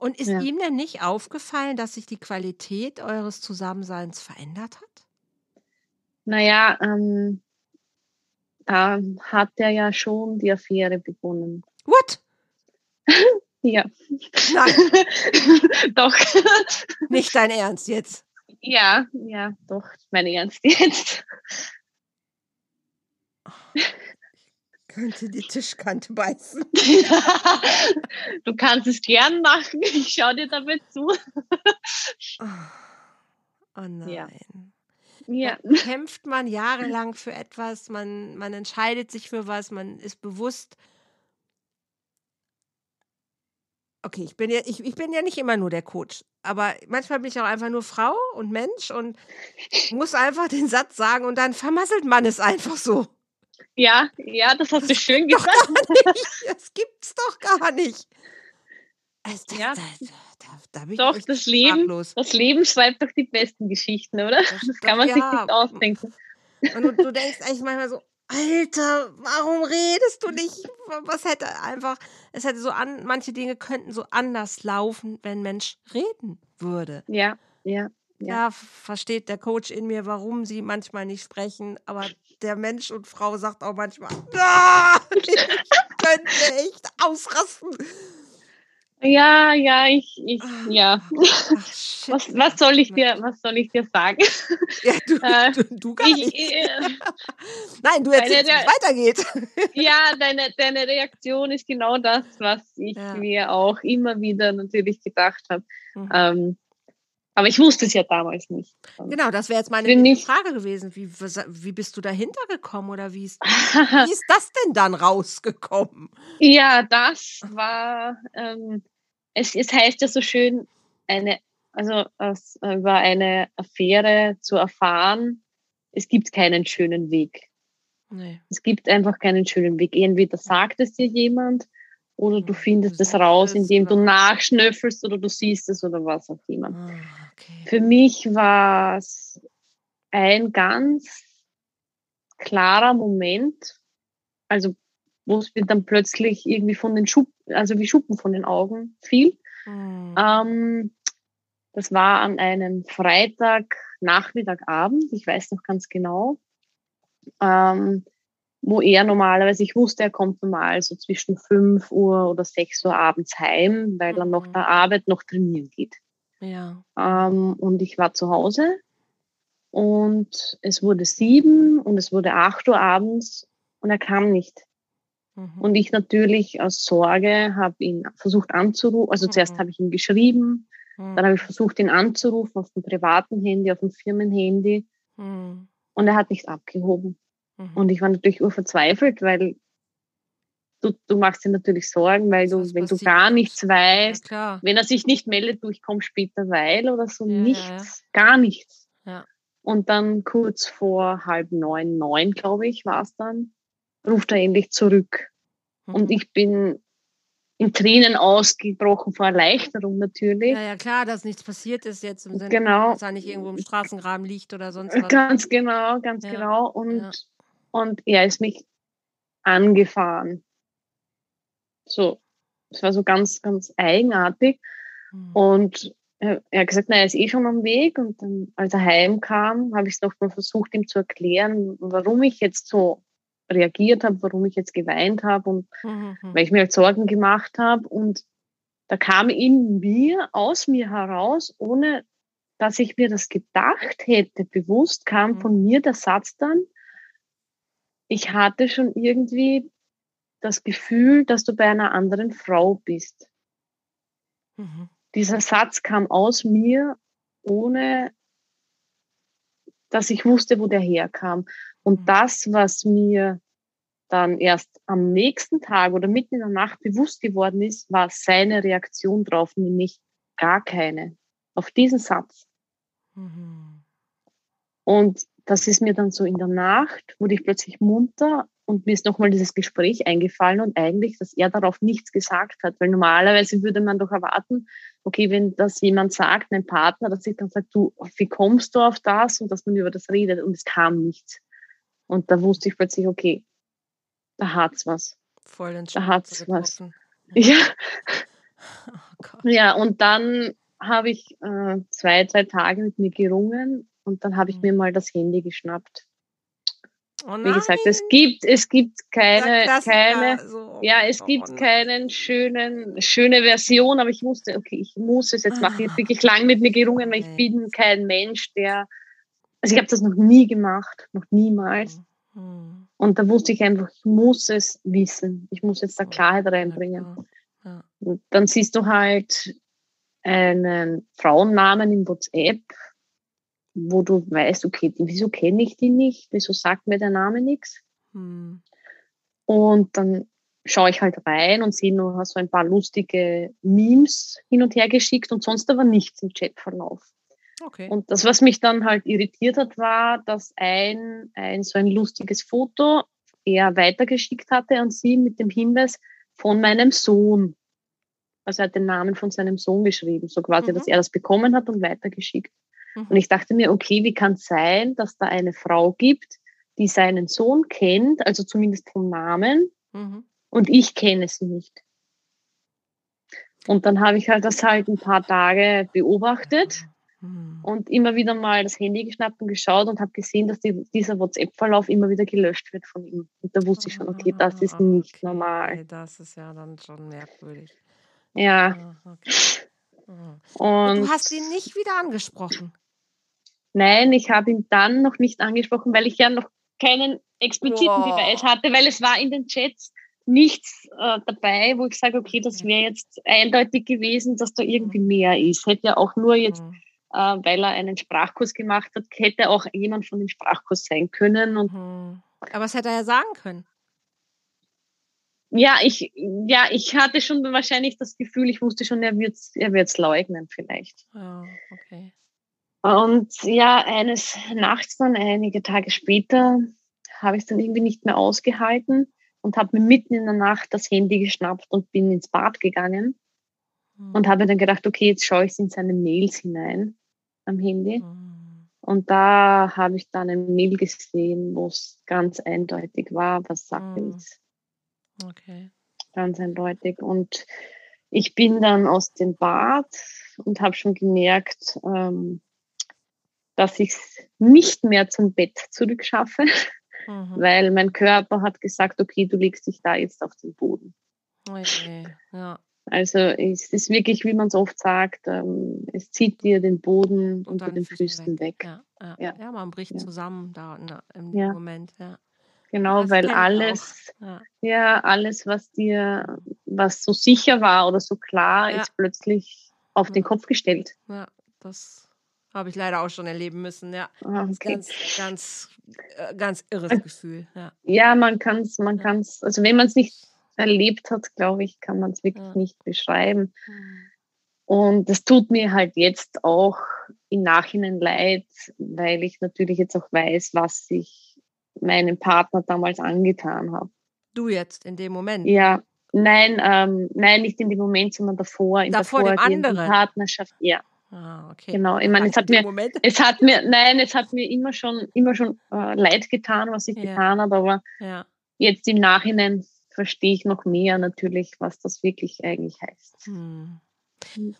Und ist ja. ihm denn nicht aufgefallen, dass sich die Qualität eures Zusammenseins verändert hat? Naja, ähm, da hat er ja schon die Affäre begonnen. What? <laughs> ja. Nein. <laughs> doch. Nicht dein Ernst jetzt? Ja, ja, doch, mein Ernst jetzt. Könnte die Tischkante beißen. <laughs> du kannst es gern machen. Ich schaue dir dabei zu. oh, oh nein. Ja. Ja. kämpft man jahrelang für etwas, man, man entscheidet sich für was, man ist bewusst. Okay, ich bin ja, ich, ich bin ja nicht immer nur der Coach, aber manchmal bin ich auch einfach nur Frau und Mensch und muss einfach den Satz sagen und dann vermasselt man es einfach so. Ja, ja, das hast das du schön gesagt. Das gibt's doch gar nicht. Also, das, ja. Da, da, doch, das Leben, das Leben schreibt doch die besten Geschichten, oder? Das, das kann man ja. sich nicht ausdenken. Und du, du denkst eigentlich manchmal so, Alter, warum redest du nicht? Was hätte einfach, es hätte so an, manche Dinge könnten so anders laufen, wenn Mensch reden würde. Ja, ja. Ja. versteht der Coach in mir, warum sie manchmal nicht sprechen, aber der Mensch und Frau sagt auch manchmal, ah, <laughs> ich könnte echt ausrasten. Ja, ja, ich, ich ah, ja. Ach, was, was soll ich dir, was soll ich dir sagen? <laughs> Ja, du, äh, du, du gar nicht. äh, <laughs> Nein, du erzählst, wie es weitergeht. Ja, deine, deine Reaktion ist genau das, was ich ja. mir auch immer wieder natürlich gedacht habe. Mhm. Ähm, Aber ich wusste es ja damals nicht. Genau, das wäre jetzt meine nicht. Frage gewesen. Wie, wie bist du dahinter gekommen oder wie ist, <laughs> wie ist das denn dann rausgekommen? Ja, das war, ähm, es, es heißt ja so schön, eine, also es, über eine Affäre zu erfahren, es gibt keinen schönen Weg. Nee. Es gibt einfach keinen schönen Weg. Entweder sagt es dir jemand oder du findest es raus, indem du nachschnüffelst oder du siehst es oder was auch immer. Okay. Für mich war es ein ganz klarer Moment, also wo es mir dann plötzlich irgendwie von den Schuppen, also wie Schuppen von den Augen fiel. Mhm. Ähm, das war an einem Freitag, Nachmittagabend, ich weiß noch ganz genau, ähm, wo er normalerweise, ich wusste, er kommt normal so zwischen 5 Uhr oder 6 Uhr abends heim, weil er noch mhm. der Arbeit noch trainieren geht. Ja. Ähm, und ich war zu Hause und es wurde sieben und es wurde acht Uhr abends und er kam nicht. Mhm. Und ich natürlich aus Sorge habe ihn versucht anzurufen. Also mhm. zuerst habe ich ihn geschrieben, mhm. dann habe ich versucht, ihn anzurufen auf dem privaten Handy, auf dem Firmenhandy. Mhm. Und er hat nicht abgehoben. Mhm. Und ich war natürlich urverzweifelt, weil du, du machst dir natürlich Sorgen, weil du, wenn du gar nichts weißt, ja, wenn er sich nicht meldet, du, ich komme später, weil oder so, ja, nichts, ja, gar nichts. Und dann kurz vor halb neun, neun, glaube ich, war es dann, ruft er endlich zurück. Mhm. Und ich bin in Tränen ausgebrochen vor Erleichterung natürlich. Ja, ja, klar, dass nichts passiert ist jetzt im Sinne, genau. dass er nicht irgendwo im Straßengraben liegt oder sonst was. Ganz genau, ganz ja. genau. Und, ja. und er ist mich angefahren. So, es war so ganz, ganz eigenartig. Mhm. Und er hat gesagt, na, er ist eh schon am Weg. Und dann, als er heimkam, habe ich es nochmal versucht, ihm zu erklären, warum ich jetzt so reagiert habe, warum ich jetzt geweint habe und mhm. weil ich mir halt Sorgen gemacht habe. Und da kam in mir, aus mir heraus, ohne dass ich mir das gedacht hätte, bewusst kam mhm. von mir der Satz dann, ich hatte schon irgendwie das Gefühl, dass du bei einer anderen Frau bist. Mhm. Dieser Satz kam aus mir, ohne dass ich wusste, wo der herkam. Und mhm. das, was mir dann erst am nächsten Tag oder mitten in der Nacht bewusst geworden ist, war seine Reaktion drauf, nämlich gar keine. Auf diesen Satz. Mhm. Und das ist mir dann so in der Nacht, wurde ich plötzlich munter und mir ist nochmal dieses Gespräch eingefallen und eigentlich, dass er darauf nichts gesagt hat, weil normalerweise würde man doch erwarten, okay, wenn das jemand sagt, ein Partner, dass ich dann sagt, du, wie kommst du auf das und dass man über das redet und es kam nichts. Und da wusste ich plötzlich, okay, da hat's was. Voll ins Da hat's was. <laughs> Ja. Oh ja, und dann habe ich äh, zwei, drei Tage mit mir gerungen und dann habe ich mhm. mir mal das Handy geschnappt. Oh Wie gesagt, es gibt, es gibt keine, keine, so. ja, es gibt oh keinen schönen, schöne Version, aber ich wusste, okay, ich muss es jetzt machen. Ich habe ah. wirklich lang mit mir gerungen, weil ich bin kein Mensch, der also ich habe das noch nie gemacht, noch niemals. Mhm. Und da wusste ich einfach, ich muss es wissen. Ich muss jetzt da Klarheit reinbringen. Und dann siehst du halt einen Frauennamen in WhatsApp, wo du weißt, okay, wieso kenne ich die nicht? Wieso sagt mir der Name nichts? Mhm. Und dann schaue ich halt rein und sehe nur so ein paar lustige Memes hin und her geschickt und sonst aber nichts im Chatverlauf. Okay. Und das, was mich dann halt irritiert hat, war, dass ein, ein so ein lustiges Foto er weitergeschickt hatte an sie mit dem Hinweis von meinem Sohn. Also er hat den Namen von seinem Sohn geschrieben, so quasi, mhm. dass er das bekommen hat und weitergeschickt. Mhm. Und ich dachte mir, okay, wie kann es sein, dass da eine Frau gibt, die seinen Sohn kennt, also zumindest vom Namen, mhm. und ich kenne sie nicht. Und dann habe ich halt das halt ein paar Tage beobachtet hm. Und immer wieder mal das Handy geschnappt und geschaut und habe gesehen, dass die, dieser WhatsApp-Verlauf immer wieder gelöscht wird von ihm. Und da wusste ich schon, okay, das ist ah, nicht okay. normal. Das ist ja dann schon merkwürdig. Ja. Ah, okay. Und du hast ihn nicht wieder angesprochen? Nein, ich habe ihn dann noch nicht angesprochen, weil ich ja noch keinen expliziten wow. Beweis hatte, weil es war in den Chats nichts äh, dabei, wo ich sage, okay, das wäre jetzt eindeutig gewesen, dass da irgendwie mehr ist. Hätte ja auch nur jetzt mhm äh, weil er einen Sprachkurs gemacht hat, hätte auch jemand von dem Sprachkurs sein können. Und mhm. Aber was hätte er ja sagen können? Ja, ich, ja, ich hatte schon wahrscheinlich das Gefühl, ich wusste schon, er wird es er wird's leugnen vielleicht. Oh, okay. Und ja, eines Nachts dann, einige Tage später, habe ich es dann irgendwie nicht mehr ausgehalten und habe mir mitten in der Nacht das Handy geschnappt und bin ins Bad gegangen mhm. und habe dann gedacht, okay, jetzt schaue ich in seine Mails hinein am Handy. Mhm. Und da habe ich dann ein Mail gesehen, wo es ganz eindeutig war, was Sache mhm. ist. Okay. Ganz eindeutig. Und ich bin dann aus dem Bad und habe schon gemerkt, ähm, dass ich es nicht mehr zum Bett zurückschaffe, mhm. weil mein Körper hat gesagt, okay, du legst dich da jetzt auf den Boden. Okay. Ja. Also es ist wirklich, wie man es oft sagt, ähm, es zieht dir den Boden und unter den Füßen weg. weg. Ja, ja. Ja. ja, man bricht zusammen da im Moment. Ja. Genau, das weil alles, ja. alles, was dir, was so sicher war oder so klar, ist plötzlich auf den Kopf gestellt. Ja, das habe ich leider auch schon erleben müssen, ja. Ah, okay. Ganz, ganz, äh, ganz irres Gefühl. Ja, ja man kann es, man ja. kann es, also wenn man es nicht erlebt hat, glaube ich, kann man es wirklich ja. nicht beschreiben. Mhm. Und es tut mir halt jetzt auch im Nachhinein leid, weil ich natürlich jetzt auch weiß, was ich meinem Partner damals angetan habe. Du jetzt in dem Moment? Ja, nein, ähm, nein, nicht in dem Moment, sondern davor, in davor der vorhergehenden Partnerschaft. Ja, Ah, okay. Genau, ich meine, es hat mir, Moment? es hat mir, nein, es hat mir immer schon, immer schon äh, leid getan, was ich ja. getan habe, aber ja. jetzt im Nachhinein verstehe ich noch mehr natürlich, was das wirklich eigentlich heißt. Hm. hm.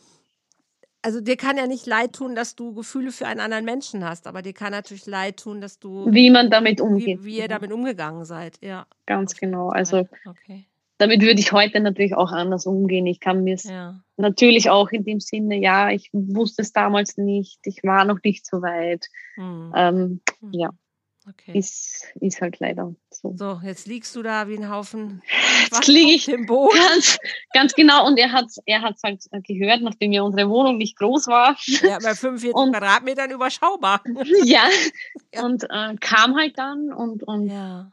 Also dir kann ja nicht leid tun, dass du Gefühle für einen anderen Menschen hast, aber dir kann natürlich leid tun, dass du wie man damit umgeht, wie, wie ihr damit umgegangen seid, ja. Ganz genau. Also okay damit würde ich heute natürlich auch anders umgehen. Ich kann mir es ja. natürlich auch in dem Sinne, ja, ich wusste es damals nicht, ich war noch nicht so weit. Mhm. Ähm, mhm. Ja. Okay. Ist, ist halt leider so. So, jetzt liegst du da wie ein Haufen. Jetzt liege ich im Boden. Ganz, ganz genau. Und er hat es er hat's halt gehört, nachdem ja unsere Wohnung nicht groß war. Ja, bei 45 und, Quadratmetern überschaubar. <laughs> Ja, <laughs> ja. und äh, kam halt dann und, und ja.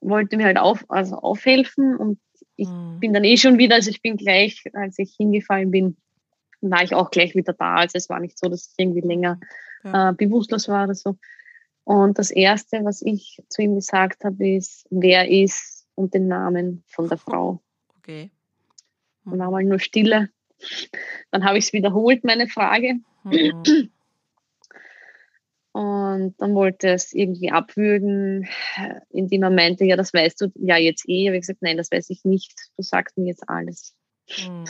wollte mir halt auf, also aufhelfen. Und ich mhm. bin dann eh schon wieder, also ich bin gleich, als ich hingefallen bin, war ich auch gleich wieder da. Also es war nicht so, dass ich irgendwie länger ja. äh, bewusstlos war oder so. Und das Erste, was ich zu ihm gesagt habe, ist, wer ist und den Namen von der <laughs> Frau. Okay. Mhm. Und einmal nur Stille. Dann habe ich es wiederholt, meine Frage. Mhm. Und dann wollte es irgendwie abwürgen, indem er meinte, ja, das weißt du ja jetzt eh. Ich habe gesagt, nein, das weiß ich nicht. Du sagst mir jetzt alles. Mhm.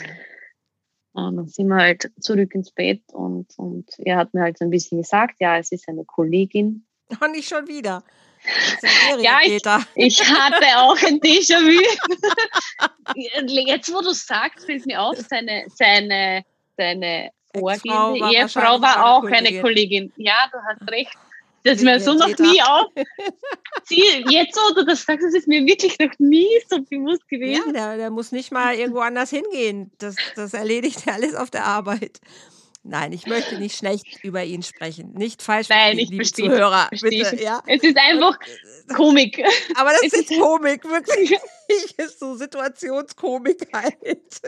Und dann sind wir halt zurück ins Bett und, und er hat mir halt so ein bisschen gesagt, ja, es ist eine Kollegin. Und nicht schon wieder. <laughs> Ja, ich, ich, hatte auch ein Déjà-vu. <laughs> Jetzt, wo du sagst, fällt mir auf, seine, seine, seine vorgehende Ehefrau war auch eine Kollegin. Ja, du hast recht. Das ist mir so noch nie auf. Jetzt, du das sagst, das ist mir wirklich noch nie so bewusst gewesen. Ja, der, der muss nicht mal irgendwo anders hingehen. Das, das erledigt er <laughs> alles auf der Arbeit. Nein, ich möchte nicht schlecht über ihn sprechen. Nicht falsch Nein, ich liebe verstehe, Zuhörer. Verstehe bitte, ja? Es ist einfach Komik. Aber das ist Komik, wirklich. <laughs> ist so Situationskomik <laughs> halt.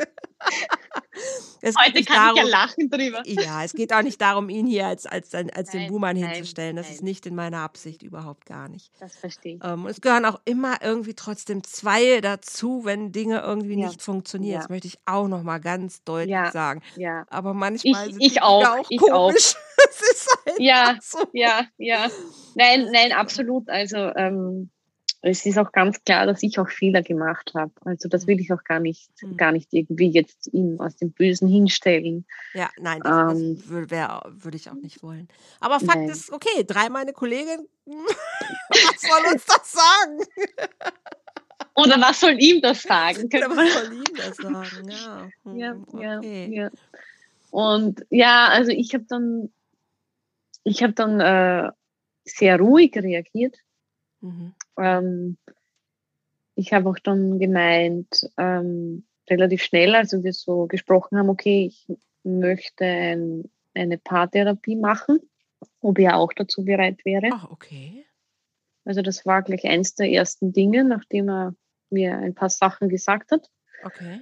Es Heute kann darum, ich ja lachen drüber. Ja, es geht auch nicht darum, ihn hier als, als, als nein, den Buhmann hinzustellen. Das nein. ist nicht in meiner Absicht, überhaupt gar nicht. Das verstehe ich. Ähm, es gehören auch immer irgendwie trotzdem zwei dazu, wenn Dinge irgendwie ja. nicht funktionieren. Ja. Das möchte ich auch noch mal ganz deutlich ja. sagen. Ja. Aber manchmal ich, sind ich auch, auch ich komisch. <laughs> Auch. halt ja, so. ja, ja. Nein, nein, absolut. Also ähm, es ist auch ganz klar, dass ich auch Fehler gemacht habe. Also das will ich auch gar nicht, mhm. gar nicht irgendwie jetzt ihm aus dem Bösen hinstellen. Ja, nein, das, ähm, das würde würd ich auch nicht wollen. Aber Fakt nein. ist, okay, drei meine Kollegin, <laughs> was soll uns das sagen? Oder was soll ihm das sagen? <laughs> Oder was soll ihm das sagen, ja. <laughs> Hm, ja, okay. ja, ja. Und ja, also ich habe dann, ich habe dann äh, sehr ruhig reagiert. Mhm. Ähm, ich habe auch dann gemeint, ähm, relativ schnell, als wir so gesprochen haben, okay, ich möchte ein eine Paartherapie machen, ob er auch dazu bereit wäre. Ach, okay. Also das war gleich eins der ersten Dinge, nachdem er mir ein paar Sachen gesagt hat. Okay.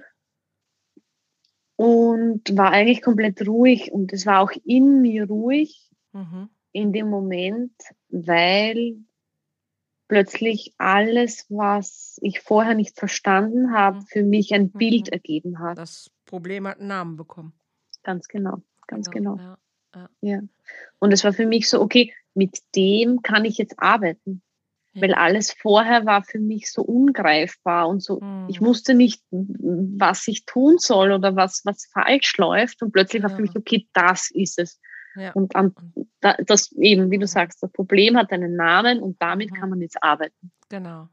Und war eigentlich komplett ruhig und es war auch in mir ruhig mhm. in dem Moment, weil plötzlich alles, was ich vorher nicht verstanden habe, mhm. für mich ein Bild mhm. ergeben hat. Das Problem hat einen Namen bekommen. Ganz genau, ganz genau. genau. Ja, ja. ja. Und es war für mich so, okay, mit dem kann ich jetzt arbeiten. Ja. Weil alles vorher war für mich so ungreifbar und so, mhm. ich wusste nicht, was ich tun soll oder was, was falsch läuft. Und plötzlich war für mich, okay, das ist es. Ja. Und an, das eben, wie du sagst, das Problem hat einen Namen und damit mhm. kann man jetzt arbeiten. Genau.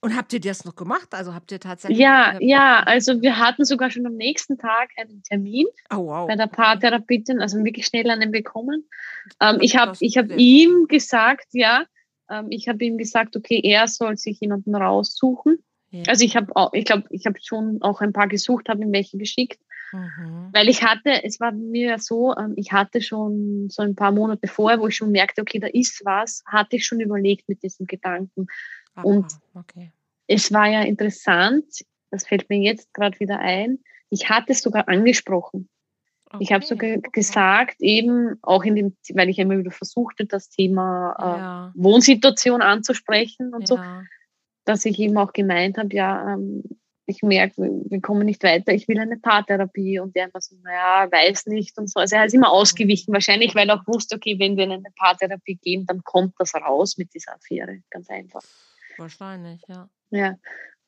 Und habt ihr das noch gemacht? Also habt ihr tatsächlich. Ja, ja, also wir hatten sogar schon am nächsten Tag einen Termin oh, wow. bei der Paartherapeutin, also wirklich schnell einen bekommen. Ähm, ich habe ich hab ihm gesagt, ja, ähm, ich habe ihm gesagt, okay, er soll sich jemanden raussuchen. Ja. Also ich habe ich glaube, ich habe schon auch ein paar gesucht, habe ihm welche geschickt. Mhm. Weil ich hatte, es war mir so, ähm, ich hatte schon so ein paar Monate vorher, wo ich schon merkte, okay, da ist was, hatte ich schon überlegt mit diesem Gedanken. Aha, und okay. es war ja interessant, das fällt mir jetzt gerade wieder ein, ich hatte es sogar angesprochen. Okay. Ich habe sogar gesagt, eben auch in dem, weil ich immer wieder versuchte, das Thema äh, ja. Wohnsituation anzusprechen und ja. so, dass ich eben auch gemeint habe, ja, ähm, ich merke, wir kommen nicht weiter, ich will eine Paartherapie und der immer so, naja, weiß nicht und so. Also er ist immer ausgewichen, wahrscheinlich, weil er auch wusste, okay, wenn wir in eine Paartherapie gehen, dann kommt das raus mit dieser Affäre, ganz einfach. Wahrscheinlich, ja. Ja,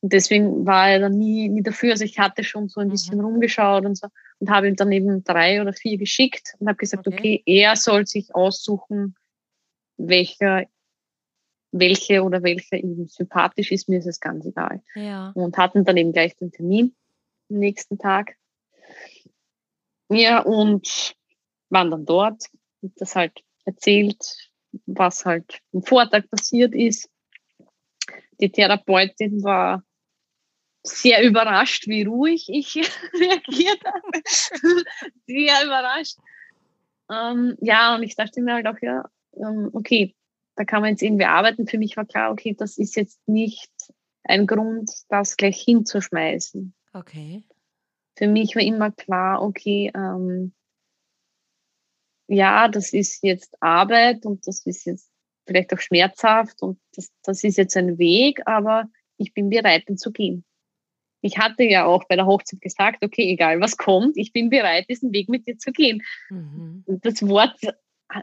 und deswegen war er dann nie, nie dafür. Also ich hatte schon so ein bisschen mhm. rumgeschaut und so und habe ihm dann eben drei oder vier geschickt und habe gesagt, okay. okay, er soll sich aussuchen, welcher welche oder welche ihm sympathisch ist, mir ist es ganz egal. Ja. Und hatten dann eben gleich den Termin am nächsten Tag. Ja, und waren dann dort, das halt erzählt, was halt am Vortag passiert ist. Die Therapeutin war sehr überrascht, wie ruhig ich <laughs> reagiert habe. sehr überrascht. Ähm, ja, und ich dachte mir halt auch, ja, ähm, okay, da kann man jetzt irgendwie arbeiten. Für mich war klar, okay, das ist jetzt nicht ein Grund, das gleich hinzuschmeißen. Okay. Für mich war immer klar, okay, ähm, ja, das ist jetzt Arbeit und das ist jetzt vielleicht auch schmerzhaft und das, das ist jetzt ein Weg, aber ich bin bereit, den zu gehen. Ich hatte ja auch bei der Hochzeit gesagt, okay, egal was kommt, ich bin bereit, diesen Weg mit dir zu gehen. Mhm. Das Wort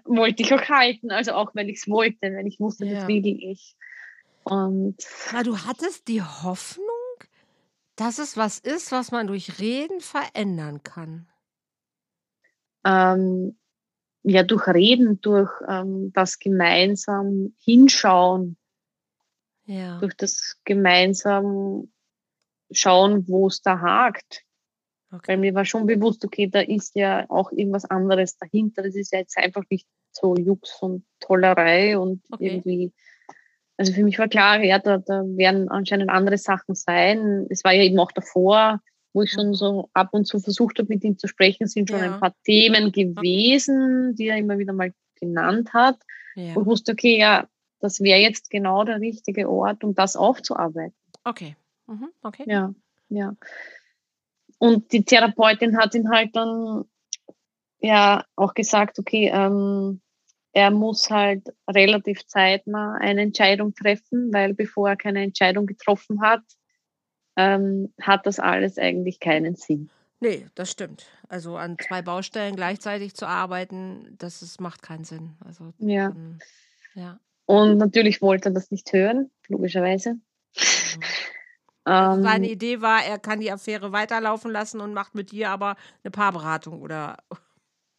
wollte ich auch halten, also auch wenn ich es wollte, wenn ich wusste, ja. das will ich. Und Aber du hattest die Hoffnung, dass es was ist, was man durch Reden verändern kann. Ähm, ja, durch Reden, durch ähm, das gemeinsam hinschauen, ja. durch das gemeinsam schauen, wo es da hakt. Okay. Weil mir war schon bewusst, okay, da ist ja auch irgendwas anderes dahinter. Das ist ja jetzt einfach nicht so Jux und Tollerei und okay. irgendwie. Also für mich war klar, ja, da, da werden anscheinend andere Sachen sein. Es war ja eben auch davor, wo ich schon mhm. so ab und zu versucht habe, mit ihm zu sprechen, sind schon ja. ein paar Themen gewesen, die er immer wieder mal genannt hat. Ja. Wo ich wusste, okay, ja, das wäre jetzt genau der richtige Ort, um das aufzuarbeiten. Okay. Mhm. Okay. Ja, ja. Und die Therapeutin hat ihn halt dann ja auch gesagt, okay, ähm, er muss halt relativ zeitnah eine Entscheidung treffen, weil bevor er keine Entscheidung getroffen hat, ähm, hat das alles eigentlich keinen Sinn. Nee, das stimmt. Also an zwei Baustellen gleichzeitig zu arbeiten, das ist, macht keinen Sinn. Also, ja. Dann, ja. Und natürlich wollte er das nicht hören, logischerweise. Mhm. Also seine Idee war, er kann die Affäre weiterlaufen lassen und macht mit dir aber eine Paarberatung, oder?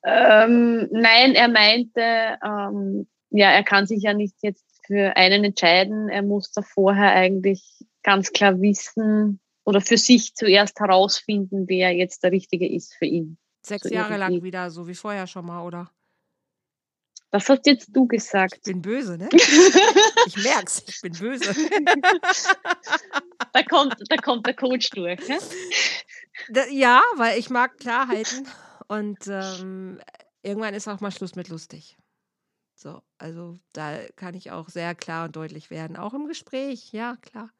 Ähm, nein, er meinte, ähm, ja, er kann sich ja nicht jetzt für einen entscheiden. Er muss da vorher eigentlich ganz klar wissen oder für sich zuerst herausfinden, wer jetzt der Richtige ist für ihn. Sechs so Jahre lang wieder, so wie vorher schon mal, oder? Was hast jetzt du gesagt? Ich bin böse, ne? <laughs> ich merk's, ich bin böse. da, kommt, da kommt der Coach durch. Ne? Ja, weil ich mag Klarheiten Und ähm, irgendwann ist auch mal Schluss mit lustig. So, also da kann ich auch sehr klar und deutlich werden, auch im Gespräch, ja, klar.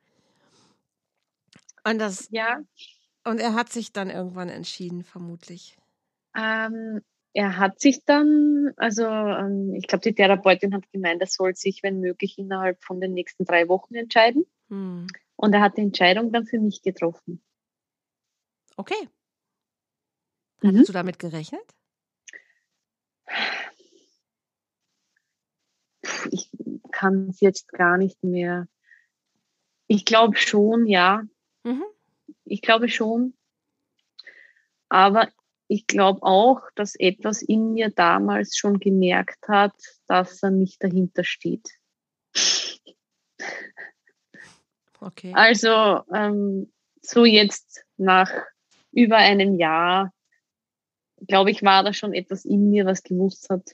Und das, ja. Und er hat sich dann irgendwann entschieden, vermutlich. Ähm, er hat sich dann, also ähm, ich glaube, die Therapeutin hat gemeint, er soll sich, wenn möglich, innerhalb von den nächsten drei Wochen entscheiden. Hm. Und er hat die Entscheidung dann für mich getroffen. Okay. Hattest mhm. du damit gerechnet? Ich kann es jetzt gar nicht mehr. Ich glaube schon, ja. Mhm. Ich glaube schon. Aber ich glaube auch, dass etwas in mir damals schon gemerkt hat, dass er nicht dahinter steht. Okay. Also ähm, so jetzt nach über einem Jahr, glaube ich, war da schon etwas in mir, was gewusst hat.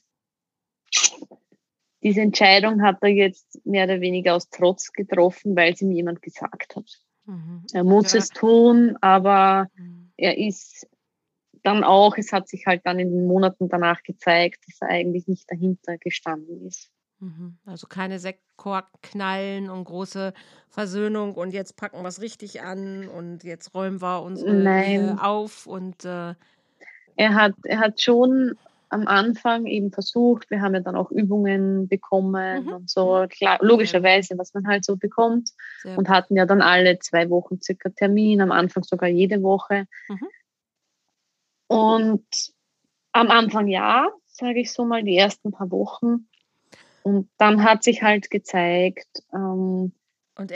Diese Entscheidung hat er jetzt mehr oder weniger aus Trotz getroffen, weil es ihm jemand gesagt hat. Mhm. Er muss ja. es tun, aber mhm. er ist dann auch, es hat sich halt dann in den Monaten danach gezeigt, dass er eigentlich nicht dahinter gestanden ist. Mhm. Also keine Sektkork knallen und große Versöhnung und jetzt packen wir es richtig an und jetzt räumen wir Nein. auf und äh er hat, er hat schon am Anfang eben versucht, wir haben ja dann auch Übungen bekommen mhm. und so, klar, logischerweise, was man halt so bekommt Sehr und hatten ja dann alle zwei Wochen circa Termin, am Anfang sogar jede Woche. Mhm. Und am Anfang ja, sage ich so mal, die ersten paar Wochen und dann hat sich halt gezeigt, ähm,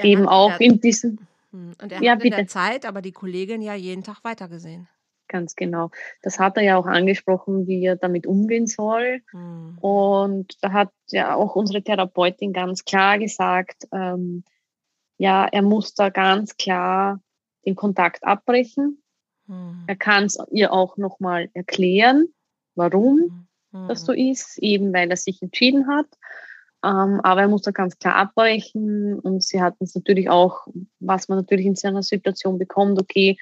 eben auch in diesem. Hm, und er ja, hat in bitte. der Zeit aber die Kollegin ja jeden Tag weitergesehen. Ganz genau. Das hat er ja auch angesprochen, wie er damit umgehen soll. Mhm. Und da hat ja auch unsere Therapeutin ganz klar gesagt, ähm, ja, er muss da ganz klar den Kontakt abbrechen. Mhm. Er kann es ihr auch nochmal erklären, warum mhm. das so ist, eben weil er sich entschieden hat. Ähm, aber er muss da ganz klar abbrechen und sie hatten es natürlich auch, was man natürlich in so einer Situation bekommt, okay,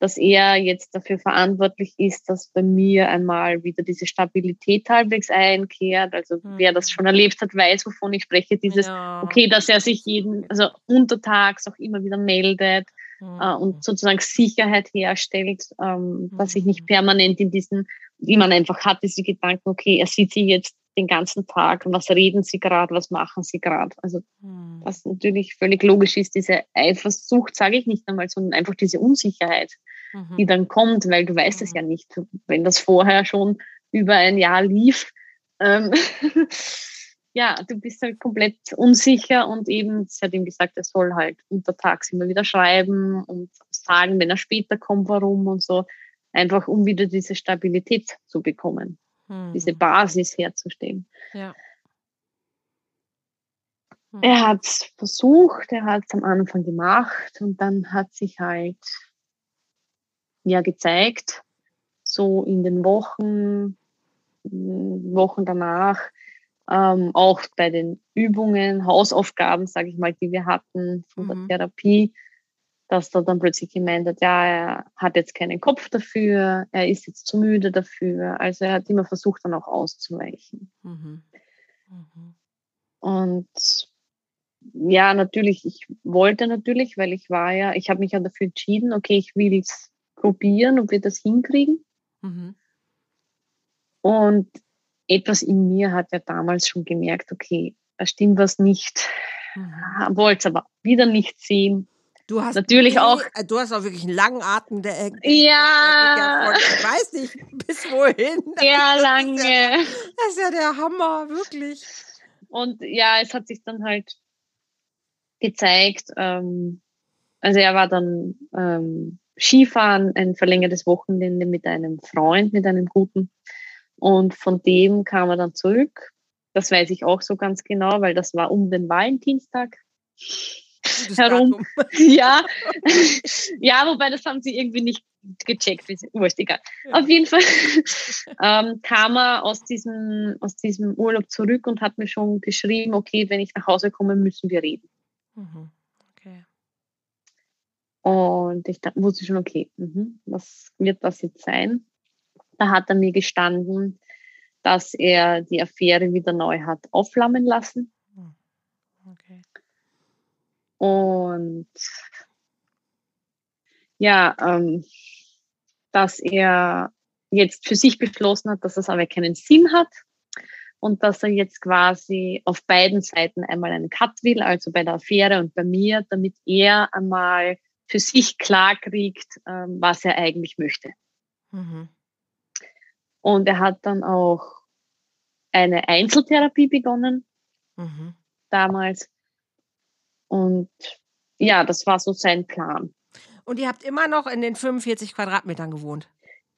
dass er jetzt dafür verantwortlich ist, dass bei mir einmal wieder diese Stabilität halbwegs einkehrt. Also mhm. wer das schon erlebt hat, weiß, wovon ich spreche. Dieses, ja. okay, dass er sich jeden, also untertags auch immer wieder meldet. Äh, und sozusagen Sicherheit herstellt, ähm, mhm. dass ich nicht mhm. permanent in diesen, wie man einfach hat, diese Gedanken, okay, er sieht sie jetzt den ganzen Tag, was reden sie gerade, was machen sie gerade. Also hm. was natürlich völlig logisch ist, diese Eifersucht, sage ich nicht einmal, sondern einfach diese Unsicherheit, mhm. die dann kommt, weil du weißt mhm. es ja nicht, wenn das vorher schon über ein Jahr lief. Ähm, ja, du bist halt komplett unsicher und eben, sie hat ihm gesagt, er soll halt untertags immer wieder schreiben und sagen, wenn er später kommt, warum und so, einfach um wieder diese Stabilität zu bekommen hm. diese Basis herzustellen. Ja. Hm. Er hat es versucht, er hat es am Anfang gemacht und dann hat sich halt ja gezeigt, so in den Wochen, Wochen danach, ähm, auch bei den Übungen, Hausaufgaben, sage ich mal, die wir hatten von mhm. der Therapie, dass er dann plötzlich gemeint hat, ja, er hat jetzt keinen Kopf dafür, er ist jetzt zu müde dafür. Also er hat immer versucht, dann auch auszuweichen. Mhm. Mhm. Und ja, natürlich, ich wollte natürlich, weil ich war ja, ich habe mich ja dafür entschieden, okay, ich will es probieren, ob wir das hinkriegen. Mhm. Und etwas in mir hat ja damals schon gemerkt, okay, da stimmt was nicht. Mhm. Wollte es aber wieder nicht sehen. Du hast natürlich die, auch. Äh, du hast auch wirklich einen langen Atem. Der, der, ja. Der ich weiß nicht, <laughs> bis wohin. <laughs> Sehr lange. Ist ja, das ist ja der Hammer, wirklich. Und ja, es hat sich dann halt gezeigt. Ähm, also er war dann ähm, Skifahren, ein verlängertes Wochenende mit einem Freund, mit einem guten. Und von dem kam er dann zurück. Das weiß ich auch so ganz genau, weil das war um den Valentinstag herum. <laughs> ja. <laughs> ja, wobei das haben sie irgendwie nicht gecheckt. Wurscht, egal. Ja. Auf jeden Fall <laughs> ähm, kam er aus diesem, aus diesem Urlaub zurück und hat mir schon geschrieben, okay, wenn ich nach Hause komme, müssen wir reden. Mhm. Okay. Und ich wusste schon, okay, mh, was wird das jetzt sein? Da hat er mir gestanden, dass er die Affäre wieder neu hat aufflammen lassen. Hm. Okay. Und ja, ähm, dass er jetzt für sich beschlossen hat, dass das aber keinen Sinn hat und dass er jetzt quasi auf beiden Seiten einmal einen Cut will, also bei der Affäre und bei mir, damit er einmal für sich klar kriegt, ähm, was er eigentlich möchte. Mhm. Und er hat dann auch eine Einzeltherapie begonnen, mhm. damals. Und ja, das war so sein Plan. Und ihr habt immer noch in den 45 Quadratmetern gewohnt?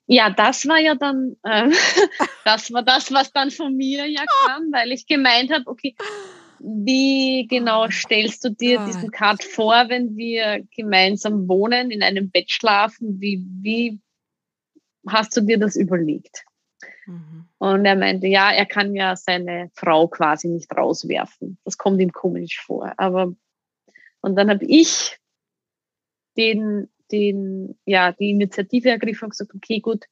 Ja, das war ja dann, äh, <laughs> das war das, was dann von mir ja kam, weil ich gemeint habe, okay, wie genau oh stellst du dir Gott. diesen Cut vor, wenn wir gemeinsam wohnen, in einem Bett schlafen? Wie, wie hast du dir das überlegt? Mhm. Und er meinte, ja, er kann ja seine Frau quasi nicht rauswerfen. Das kommt ihm komisch vor. Aber und dann habe ich den, den, ja, die Initiative ergriffen und gesagt, okay, gut,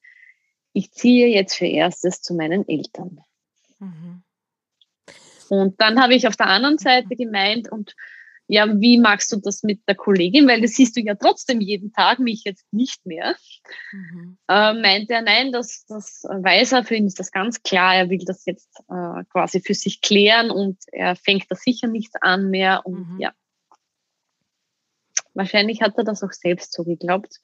ich ziehe jetzt für erstes zu meinen Eltern. Mhm. Und dann habe ich auf der anderen Seite gemeint, und ja, wie machst du das mit der Kollegin? Weil das siehst du ja trotzdem jeden Tag, mich jetzt nicht mehr. Mhm. Äh, meinte er, nein, das, das weiß er, für ihn ist das ganz klar, er will das jetzt äh, quasi für sich klären und er fängt da sicher nichts an mehr. Und mhm. ja, wahrscheinlich hat er das auch selbst so geglaubt.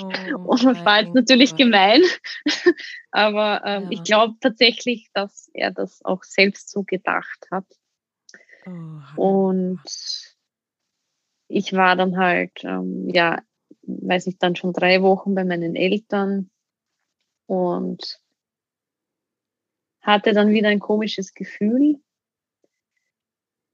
Oh, <laughs> und das war jetzt natürlich gemein, <laughs> aber ähm, ja. ich glaube tatsächlich, dass er das auch selbst so gedacht hat. Oh, und ich war dann halt, ähm, ja, weiß ich, dann schon drei Wochen bei meinen Eltern und hatte dann wieder ein komisches Gefühl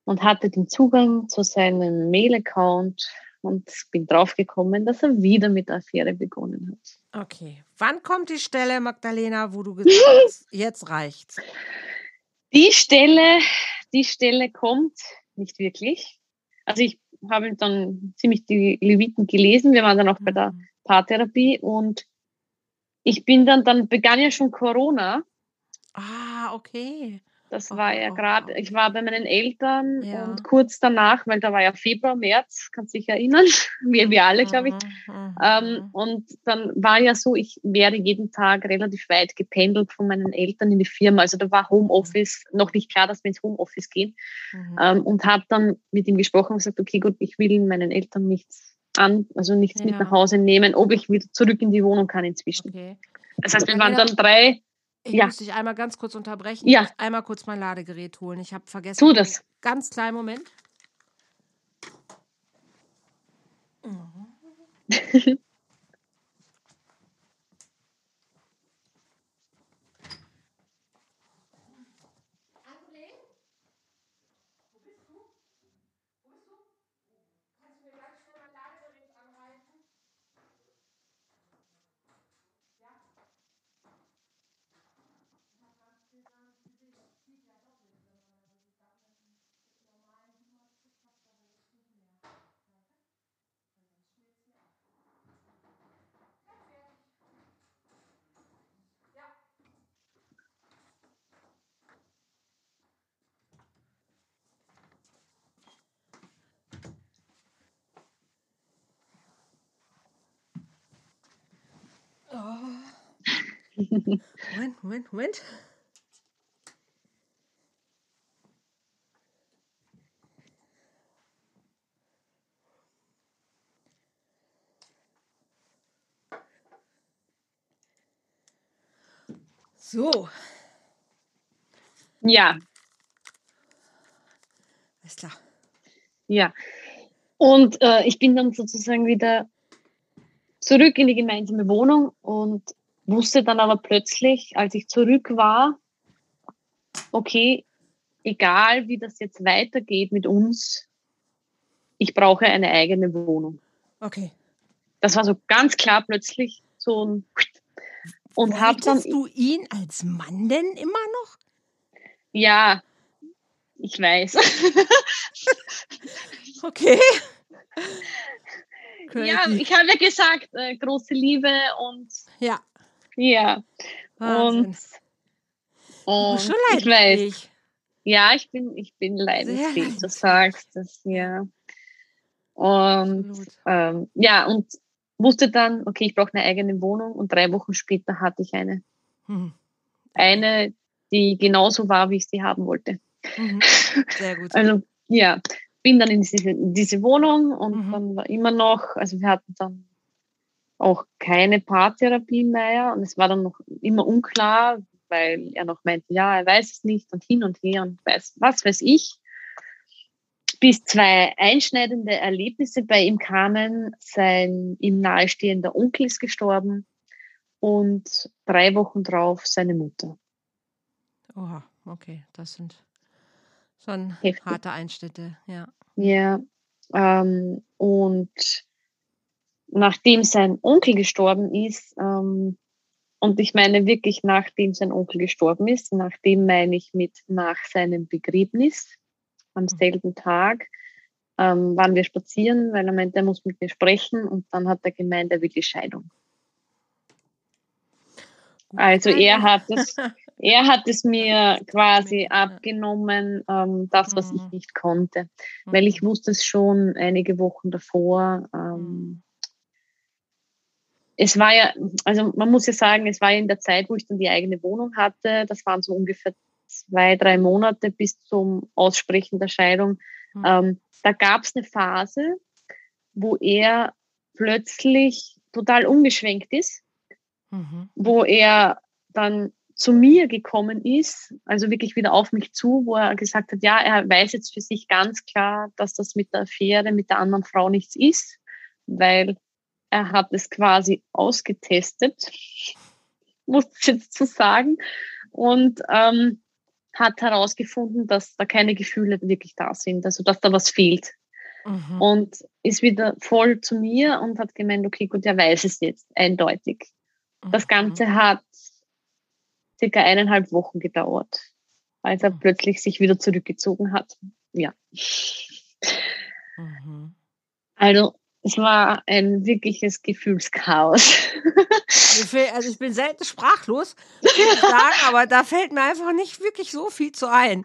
und hatte den Zugang zu seinem Mail-Account und bin draufgekommen, dass er wieder mit der Affäre begonnen hat. Okay. Wann kommt die Stelle, Magdalena, wo du gesagt <laughs> hast, jetzt reicht's? Die Stelle, die Stelle kommt nicht wirklich. Also ich habe dann ziemlich die Leviten gelesen. Wir waren dann auch bei der mhm. Paartherapie und ich bin dann, dann begann ja schon Corona. Ah, okay. Das war ja gerade, ich war bei meinen Eltern ja. und kurz danach, weil da war ja Februar, März, kannst dich erinnern, <laughs> wir, wir alle, glaube ich. Mhm, mhm, ähm, und dann war ja so, ich wäre jeden Tag relativ weit gependelt von meinen Eltern in die Firma. Also da war Homeoffice noch nicht klar, dass wir ins Homeoffice gehen. Mhm. Ähm, und habe dann mit ihm gesprochen und gesagt, okay, gut, ich will meinen Eltern nichts an, also nichts ja. mit nach Hause nehmen, ob ich wieder zurück in die Wohnung kann inzwischen. Okay. Das heißt, wir waren dann drei ich ja. muss dich einmal ganz kurz unterbrechen. Ja. einmal kurz mein Ladegerät holen. Ich habe vergessen. Tu das. Ganz kleinen Moment. Mhm. <laughs> Moment, Moment, Moment. So. Ja. Alles klar. Ja. Und äh, ich bin dann sozusagen wieder zurück in die gemeinsame Wohnung und wusste dann aber plötzlich, als ich zurück war, okay, egal wie das jetzt weitergeht mit uns, ich brauche eine eigene Wohnung. Okay. Das war so ganz klar plötzlich so ein und hab dann du ihn als Mann denn immer noch? Ja, ich weiß. <laughs> okay. Ja, ich habe ja gesagt, äh, große Liebe und ja Ja. Wahnsinn. Und, und schon ich weiß. Ja, ich bin, ich bin leidensfähig, du sagst das, ja. Und ähm, ja, und wusste dann, okay, ich brauche eine eigene Wohnung und drei Wochen später hatte ich eine. Mhm. Eine, die genauso war, wie ich sie haben wollte. Mhm. Sehr gut. <laughs> also ja, bin dann in diese, in diese Wohnung und mhm. dann war immer noch, also wir hatten dann auch keine Paartherapie mehr und es war dann noch immer unklar, weil er noch meinte, ja, er weiß es nicht und hin und her und weiß, was weiß ich bis zwei einschneidende Erlebnisse bei ihm kamen. Sein ihm nahestehender Onkel ist gestorben und drei Wochen drauf seine Mutter. Oha, okay, das sind schon Heftig. harte Einschnitte, ja. Ja, ähm, und nachdem sein Onkel gestorben ist, ähm, und ich meine wirklich nachdem sein Onkel gestorben ist, nachdem meine ich mit nach seinem Begräbnis, am mhm. selben Tag ähm, waren wir spazieren, weil er meinte, er muss mit mir sprechen und dann hat er gemeint, er will die Scheidung. Also er hat es, <laughs> er hat es mir quasi abgenommen, ähm, das, was ich mhm. nicht konnte, weil ich mhm. wusste es schon einige Wochen davor. Ähm, es war ja, also man muss ja sagen, es war in der Zeit, wo ich dann die eigene Wohnung hatte. Das waren so ungefähr zwei, drei Monate bis zum Aussprechen der Scheidung, mhm. ähm, da gab es eine Phase, wo er plötzlich total umgeschwenkt ist, mhm. wo er dann zu mir gekommen ist, also wirklich wieder auf mich zu, wo er gesagt hat, ja, er weiß jetzt für sich ganz klar, dass das mit der Affäre mit der anderen Frau nichts ist, weil er hat es quasi ausgetestet, <laughs> muss ich jetzt so sagen. Und ähm, hat herausgefunden, dass da keine Gefühle wirklich da sind, also dass da was fehlt. Mhm. Und ist wieder voll zu mir und hat gemeint, okay, gut, er weiß es jetzt, eindeutig. Mhm. Das Ganze hat circa eineinhalb Wochen gedauert, als er mhm. plötzlich sich wieder zurückgezogen hat. Ja. Mhm. Also es war ein wirkliches Gefühlschaos. also ich bin selten sprachlos, sagen, aber da fällt mir einfach nicht wirklich so viel zu ein.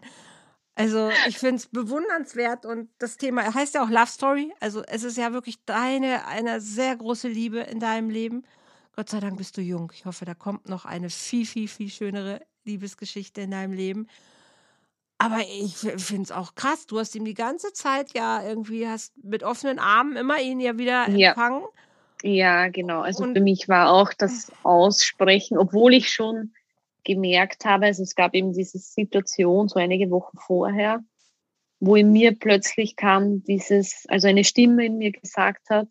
Also ich finde es bewundernswert und das Thema heißt ja auch Love Story. Also es ist ja wirklich deine, eine sehr große Liebe in deinem Leben. Gott sei Dank bist du jung. Ich hoffe, da kommt noch eine viel, viel, viel schönere Liebesgeschichte in deinem Leben. Aber ich finde es auch krass. Du hast ihm die ganze Zeit ja irgendwie hast mit offenen Armen immer ihn ja wieder empfangen. Ja, genau. Also Und für mich war auch das Aussprechen, obwohl ich schon gemerkt habe, also es gab eben diese Situation so einige Wochen vorher, wo in mir plötzlich kam dieses, also eine Stimme in mir gesagt hat,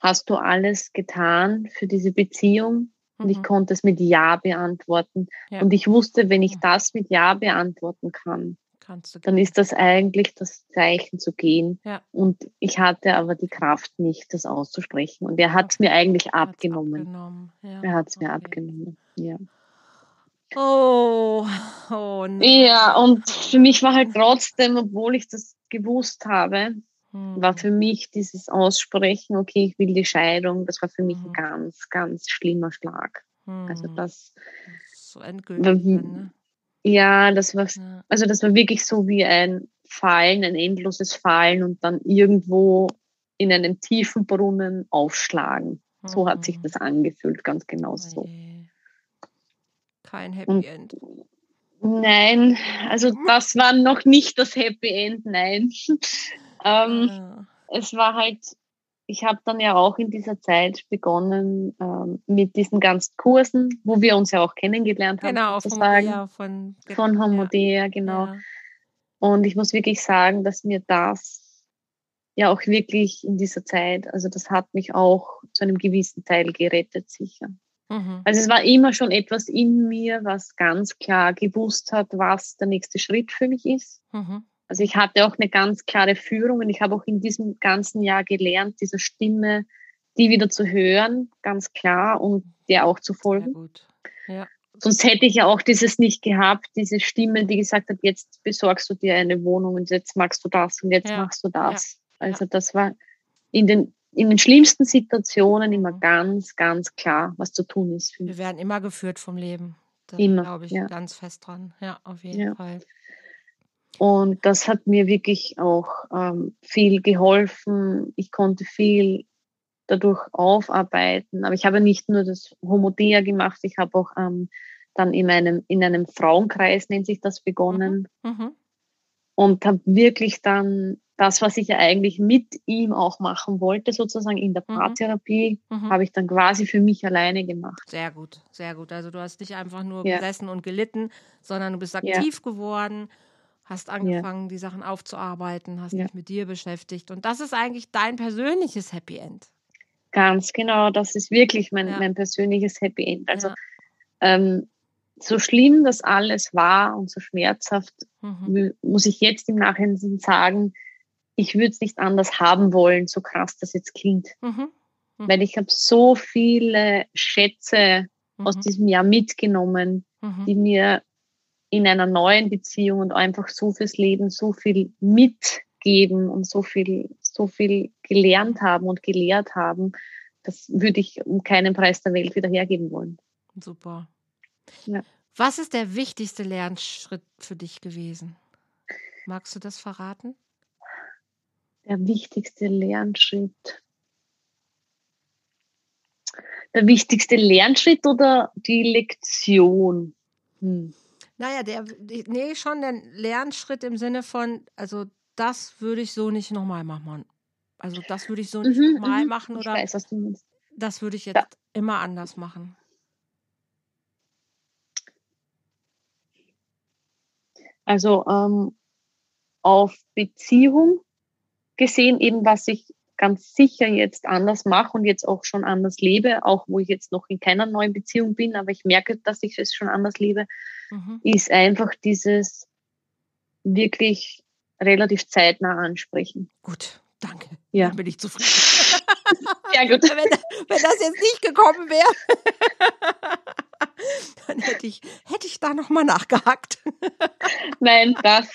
hast du alles getan für diese Beziehung? Und ich mhm. konnte es mit Ja beantworten. Ja. Und ich wusste, wenn ich das mit Ja beantworten kann, dann ist das eigentlich das Zeichen zu gehen. Ja. Und ich hatte aber die Kraft nicht, das auszusprechen. Und er hat es mir eigentlich abgenommen. abgenommen. Ja. Er hat es okay. mir abgenommen. Ja. Oh, oh no. Ja, und für mich war halt trotzdem, obwohl ich das gewusst habe, hm. war für mich dieses Aussprechen, okay, ich will die Scheidung, das war für mich ein hm. ganz, ganz schlimmer Schlag. Hm. Also das so endgültig. War, ne? Ja, das war, also das war wirklich so wie ein Fallen, ein endloses Fallen und dann irgendwo in einem tiefen Brunnen aufschlagen. So hat sich mhm. das angefühlt, ganz genau so. Kein Happy und, End. Nein, also das war noch nicht das Happy End, nein. <laughs> ähm, ah. Es war halt ich habe dann ja auch in dieser Zeit begonnen ähm, mit diesen ganzen Kursen, wo wir uns ja auch kennengelernt haben. Genau, sozusagen. Homodea, von, von Homodea, ja. genau. Ja. Und ich muss wirklich sagen, dass mir das ja auch wirklich in dieser Zeit, also das hat mich auch zu einem gewissen Teil gerettet, sicher. Mhm. Also es war immer schon etwas in mir, was ganz klar gewusst hat, was der nächste Schritt für mich ist. Mhm. Also ich hatte auch eine ganz klare Führung und ich habe auch in diesem ganzen Jahr gelernt, dieser Stimme, die wieder zu hören, ganz klar und der auch zu folgen. Ja. Sonst hätte ich ja auch dieses nicht gehabt, diese Stimme, die gesagt hat, jetzt besorgst du dir eine Wohnung und jetzt machst du das und jetzt ja. machst du das. Ja. Also das war in den in den schlimmsten Situationen immer ganz, ganz klar, was zu tun ist. Wir werden immer geführt vom Leben. Da glaube ich ja. ganz fest dran. Ja, auf jeden Ja. Fall. Und das hat mir wirklich auch ähm, viel geholfen. Ich konnte viel dadurch aufarbeiten. Aber ich habe nicht nur das Homodia gemacht, ich habe auch ähm, dann in einem, in einem Frauenkreis, nennt sich das, begonnen. Mhm. Und habe wirklich dann das, was ich ja eigentlich mit ihm auch machen wollte, sozusagen in der Mhm. Paartherapie, Mhm. habe ich dann quasi für mich alleine gemacht. Sehr gut, sehr gut. Also du hast nicht einfach nur Ja. gesessen und gelitten, sondern du bist Ja. aktiv geworden, hast angefangen, die Sachen aufzuarbeiten, hast Ja. dich mit dir beschäftigt. Und das ist eigentlich dein persönliches Happy End. Ganz genau, das ist wirklich mein, Ja. mein persönliches Happy End. Also Ja. ähm, so schlimm das alles war und so schmerzhaft, Mhm. muss ich jetzt im Nachhinein sagen, ich würde es nicht anders haben wollen, so krass das jetzt klingt. Mhm. Mhm. Weil ich habe so viele Schätze aus Mhm. diesem Jahr mitgenommen, Mhm. die mir in einer neuen Beziehung und einfach so fürs Leben so viel mitgeben und so viel, so viel gelernt haben und gelehrt haben. Das würde ich um keinen Preis der Welt wieder hergeben wollen. Super. Ja. Was ist der wichtigste Lernschritt für dich gewesen? Magst du das verraten? Der wichtigste Lernschritt. Der wichtigste Lernschritt oder die Lektion? Hm. Naja, der, nee, schon der Lernschritt im Sinne von, also das würde ich so nicht nochmal machen. Also das würde ich so nicht Mhm, nochmal mhm. machen oder weiß, das würde ich jetzt Ja. immer anders machen. Also ähm, auf Beziehung gesehen, eben was ich ganz sicher jetzt anders mache und jetzt auch schon anders lebe, auch wo ich jetzt noch in keiner neuen Beziehung bin, aber ich merke, dass ich es schon anders lebe, Mhm. ist einfach dieses wirklich relativ zeitnah ansprechen. Gut, danke. Ja. Dann bin ich zufrieden. <laughs> Ja, gut. wenn, wenn das jetzt nicht gekommen wäre, <laughs> dann hätte ich, hätte ich da nochmal nachgehakt. Nein, das,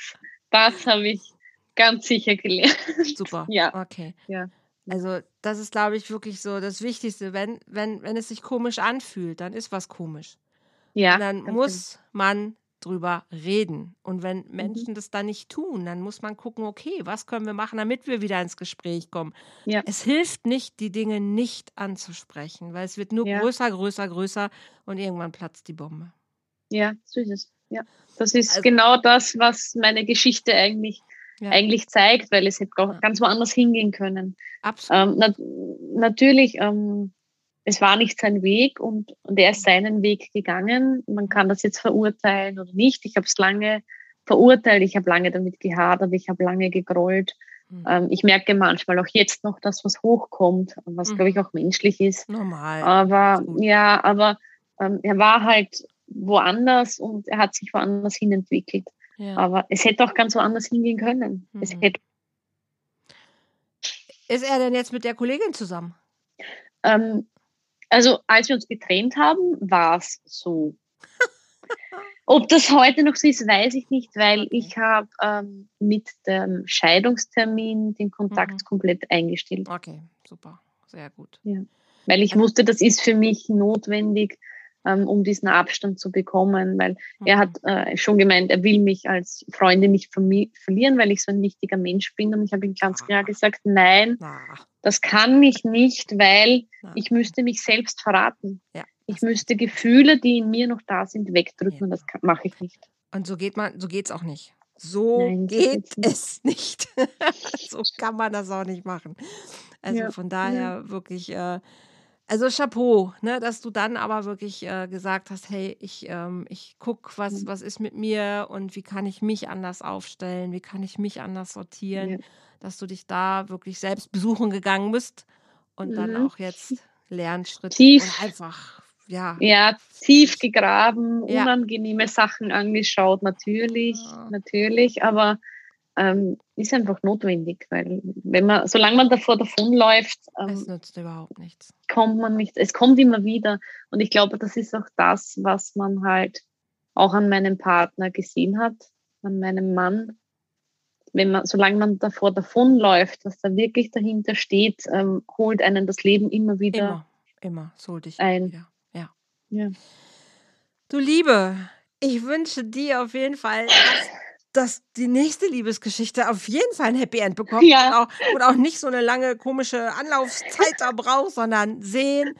das habe ich ganz sicher gelernt. Super. <laughs> Ja. Okay. Ja. Also das ist, glaube ich, wirklich so das Wichtigste. Wenn, wenn, wenn es sich komisch anfühlt, dann ist was komisch. Ja, Und dann muss man drüber reden. Und wenn Mhm. Menschen das dann nicht tun, dann muss man gucken, okay, was können wir machen, damit wir wieder ins Gespräch kommen. Ja. Es hilft nicht, die Dinge nicht anzusprechen, weil es wird nur Ja. größer, größer, größer und irgendwann platzt die Bombe. Ja, so ist es. Ja. Das ist Also- genau das, was meine Geschichte eigentlich, Ja. eigentlich zeigt, weil es hätte ganz woanders hingehen können. Absolut. Ähm, nat natürlich, ähm, es war nicht sein Weg und, und er ist seinen Weg gegangen. Man kann das jetzt verurteilen oder nicht. Ich habe es lange verurteilt, ich habe lange damit gehadert, ich habe lange gegrollt. Mhm. Ich merke manchmal auch jetzt noch, dass was hochkommt, was Mhm. glaube ich auch menschlich ist. Normal. Aber ja, aber ähm, er war halt woanders und er hat sich woanders hin entwickelt. Ja. Aber es hätte auch ganz woanders hingehen können. Es Mhm. hätte, Ist er denn jetzt mit der Kollegin zusammen? ähm, also als wir uns getrennt haben, war es so. <laughs> Ob das heute noch so ist, weiß ich nicht, weil Okay. ich habe ähm, mit dem Scheidungstermin den Kontakt Mhm. komplett eingestellt. Okay, super. Sehr gut. Weil ich Also- wusste, das ist für mich notwendig, um diesen Abstand zu bekommen, weil Er Mhm. hat äh, schon gemeint, er will mich als Freundin nicht verlieren, weil ich so ein wichtiger Mensch bin. Und ich habe ihm ganz klar gesagt, nein, Na, das kann ich nicht, weil na. ich müsste mich selbst verraten. Ja, Ich müsste Gefühle, die in mir noch da sind, wegdrücken Ja. und das mache ich nicht. Und so geht man, so geht's auch nicht. So Nein, geht es <laughs> nicht. so kann man das auch nicht machen. Also Ja, von daher wirklich, äh, also Chapeau, ne, dass du dann aber wirklich äh, gesagt hast, hey, ich, ähm, ich guck, was, Mhm. was ist mit mir und wie kann ich mich anders aufstellen, wie kann ich mich anders sortieren, Ja. dass du dich da wirklich selbst besuchen gegangen bist und dann Mhm. auch jetzt Lernschritte Tief. einfach, ja, Ja, tief gegraben, Ja. unangenehme Sachen angeschaut, natürlich, Ja. natürlich, aber ähm, ist einfach notwendig, weil wenn man, solange man davor davonläuft, ähm, es nützt überhaupt nichts. kommt man nicht, es kommt immer wieder. Und ich glaube, das ist auch das, was man halt auch an meinem Partner gesehen hat, an meinem Mann. wenn man, solange man davor davonläuft, was da wirklich dahinter steht, ähm, holt einen das Leben immer wieder. Immer, immer, holt dich ein. wieder. Ja. ja. Du Liebe, ich wünsche dir auf jeden Fall, dass, <laughs> dass die nächste Liebesgeschichte auf jeden Fall ein Happy End bekommt Ja. und, auch, und auch nicht so eine lange komische Anlaufzeit da braucht, sondern sehen,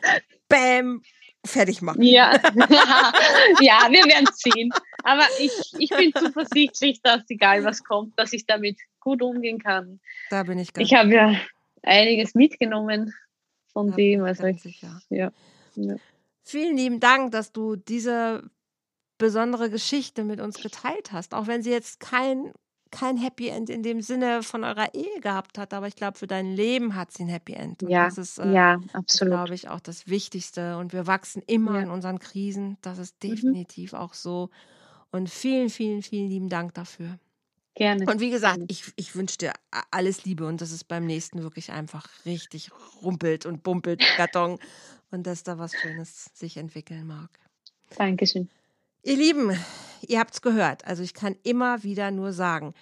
bam, fertig machen. Ja, <laughs> ja wir werden sehen. Aber ich, ich bin zuversichtlich, dass egal was kommt, dass ich damit gut umgehen kann. Da bin ich ganz Ich habe ja einiges mitgenommen von da dem. Also ich, sicher. ja. ja. Vielen lieben Dank, dass du diese besondere Geschichte mit uns geteilt hast. Auch wenn sie jetzt kein, kein Happy End in dem Sinne von eurer Ehe gehabt hat, aber ich glaube, für dein Leben hat sie ein Happy End. Und Ja, das ist, äh, ja, absolut. glaube ich, auch das Wichtigste. Und wir wachsen immer Ja. in unseren Krisen. Das ist Mhm. definitiv auch so. Und vielen, vielen, vielen lieben Dank dafür. Gerne. Und wie gesagt, ich, ich wünsche dir alles Liebe und dass es beim nächsten wirklich einfach richtig rumpelt und bumpelt Karton und dass da was Schönes sich entwickeln mag. Dankeschön. Ihr Lieben, ihr habt es gehört. Also ich kann immer wieder nur sagen,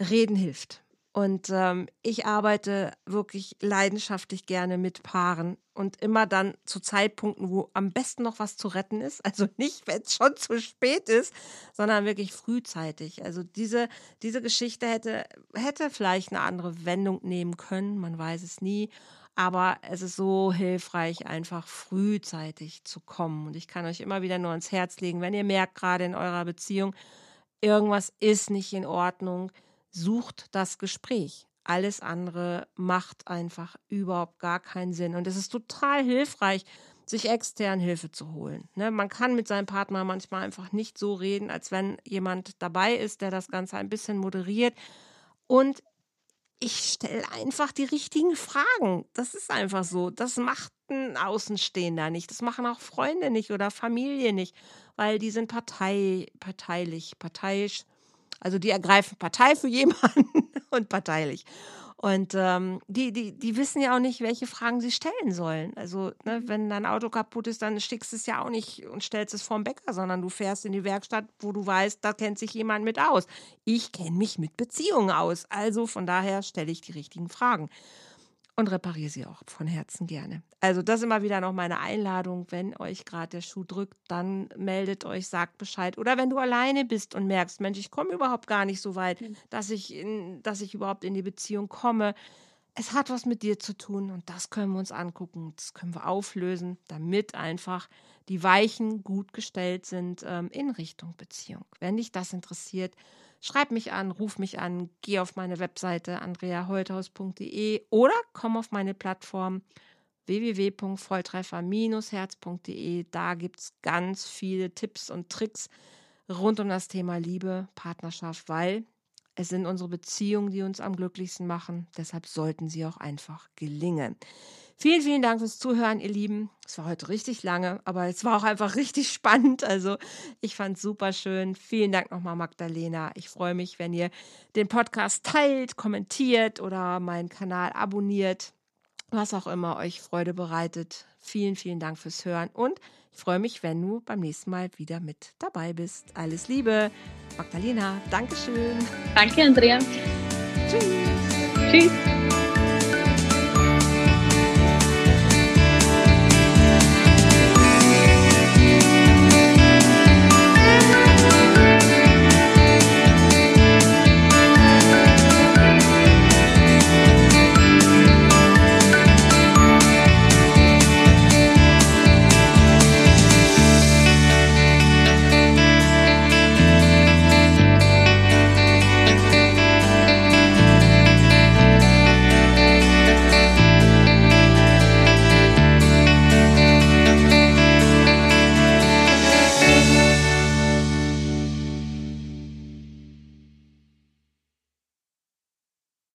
reden hilft. Und ähm, ich arbeite wirklich leidenschaftlich gerne mit Paaren und immer dann zu Zeitpunkten, wo am besten noch was zu retten ist. Also <laughs> nicht, wenn es schon zu spät ist, sondern wirklich frühzeitig. Also diese, diese Geschichte hätte, hätte vielleicht eine andere Wendung nehmen können, man weiß es nie. Aber es ist so hilfreich, einfach frühzeitig zu kommen. Und ich kann euch immer wieder nur ans Herz legen, wenn ihr merkt, gerade in eurer Beziehung, irgendwas ist nicht in Ordnung, sucht das Gespräch. Alles andere macht einfach überhaupt gar keinen Sinn. Und es ist total hilfreich, sich extern Hilfe zu holen. Ne? Man kann mit seinem Partner manchmal einfach nicht so reden, als wenn jemand dabei ist, der das Ganze ein bisschen moderiert. Und ich stelle einfach die richtigen Fragen. Das ist einfach so. Das macht ein Außenstehender nicht. Das machen auch Freunde nicht oder Familie nicht, weil die sind partei, parteilich, parteiisch. Also die ergreifen Partei für <laughs> jemanden und parteilich. Und ähm, die, die, die wissen ja auch nicht, welche Fragen sie stellen sollen. Also, ne, wenn dein Auto kaputt ist, dann stickst du es ja auch nicht und stellst es vorm Bäcker, sondern du fährst in die Werkstatt, wo du weißt, da kennt sich jemand mit aus. Ich kenne mich mit Beziehungen aus. Also von daher stelle ich die richtigen Fragen und repariere sie auch von Herzen gerne. Also das immer wieder noch meine Einladung, wenn euch gerade der Schuh drückt, dann meldet euch, sagt Bescheid. Oder wenn du alleine bist und merkst, Mensch, ich komme überhaupt gar nicht so weit, dass ich, in, dass ich überhaupt in die Beziehung komme. Es hat was mit dir zu tun und das können wir uns angucken, das können wir auflösen, damit einfach die Weichen gut gestellt sind ähm, in Richtung Beziehung. Wenn dich das interessiert, schreib mich an, ruf mich an, geh auf meine Webseite andreaholthaus.de oder komm auf meine Plattform www.volltreffer-herz.de. Da gibt es ganz viele Tipps und Tricks rund um das Thema Liebe, Partnerschaft, weil es sind unsere Beziehungen, die uns am glücklichsten machen. Deshalb sollten sie auch einfach gelingen. Vielen, vielen Dank fürs Zuhören, ihr Lieben. Es war heute richtig lange, aber es war auch einfach richtig spannend. Also ich fand es super schön. Vielen Dank nochmal, Magdalena. Ich freue mich, wenn ihr den Podcast teilt, kommentiert oder meinen Kanal abonniert. Was auch immer euch Freude bereitet. Vielen, vielen Dank fürs Hören und ich freue mich, wenn du beim nächsten Mal wieder mit dabei bist. Alles Liebe, Magdalena. Dankeschön. Danke, Andrea. Tschüss. Tschüss.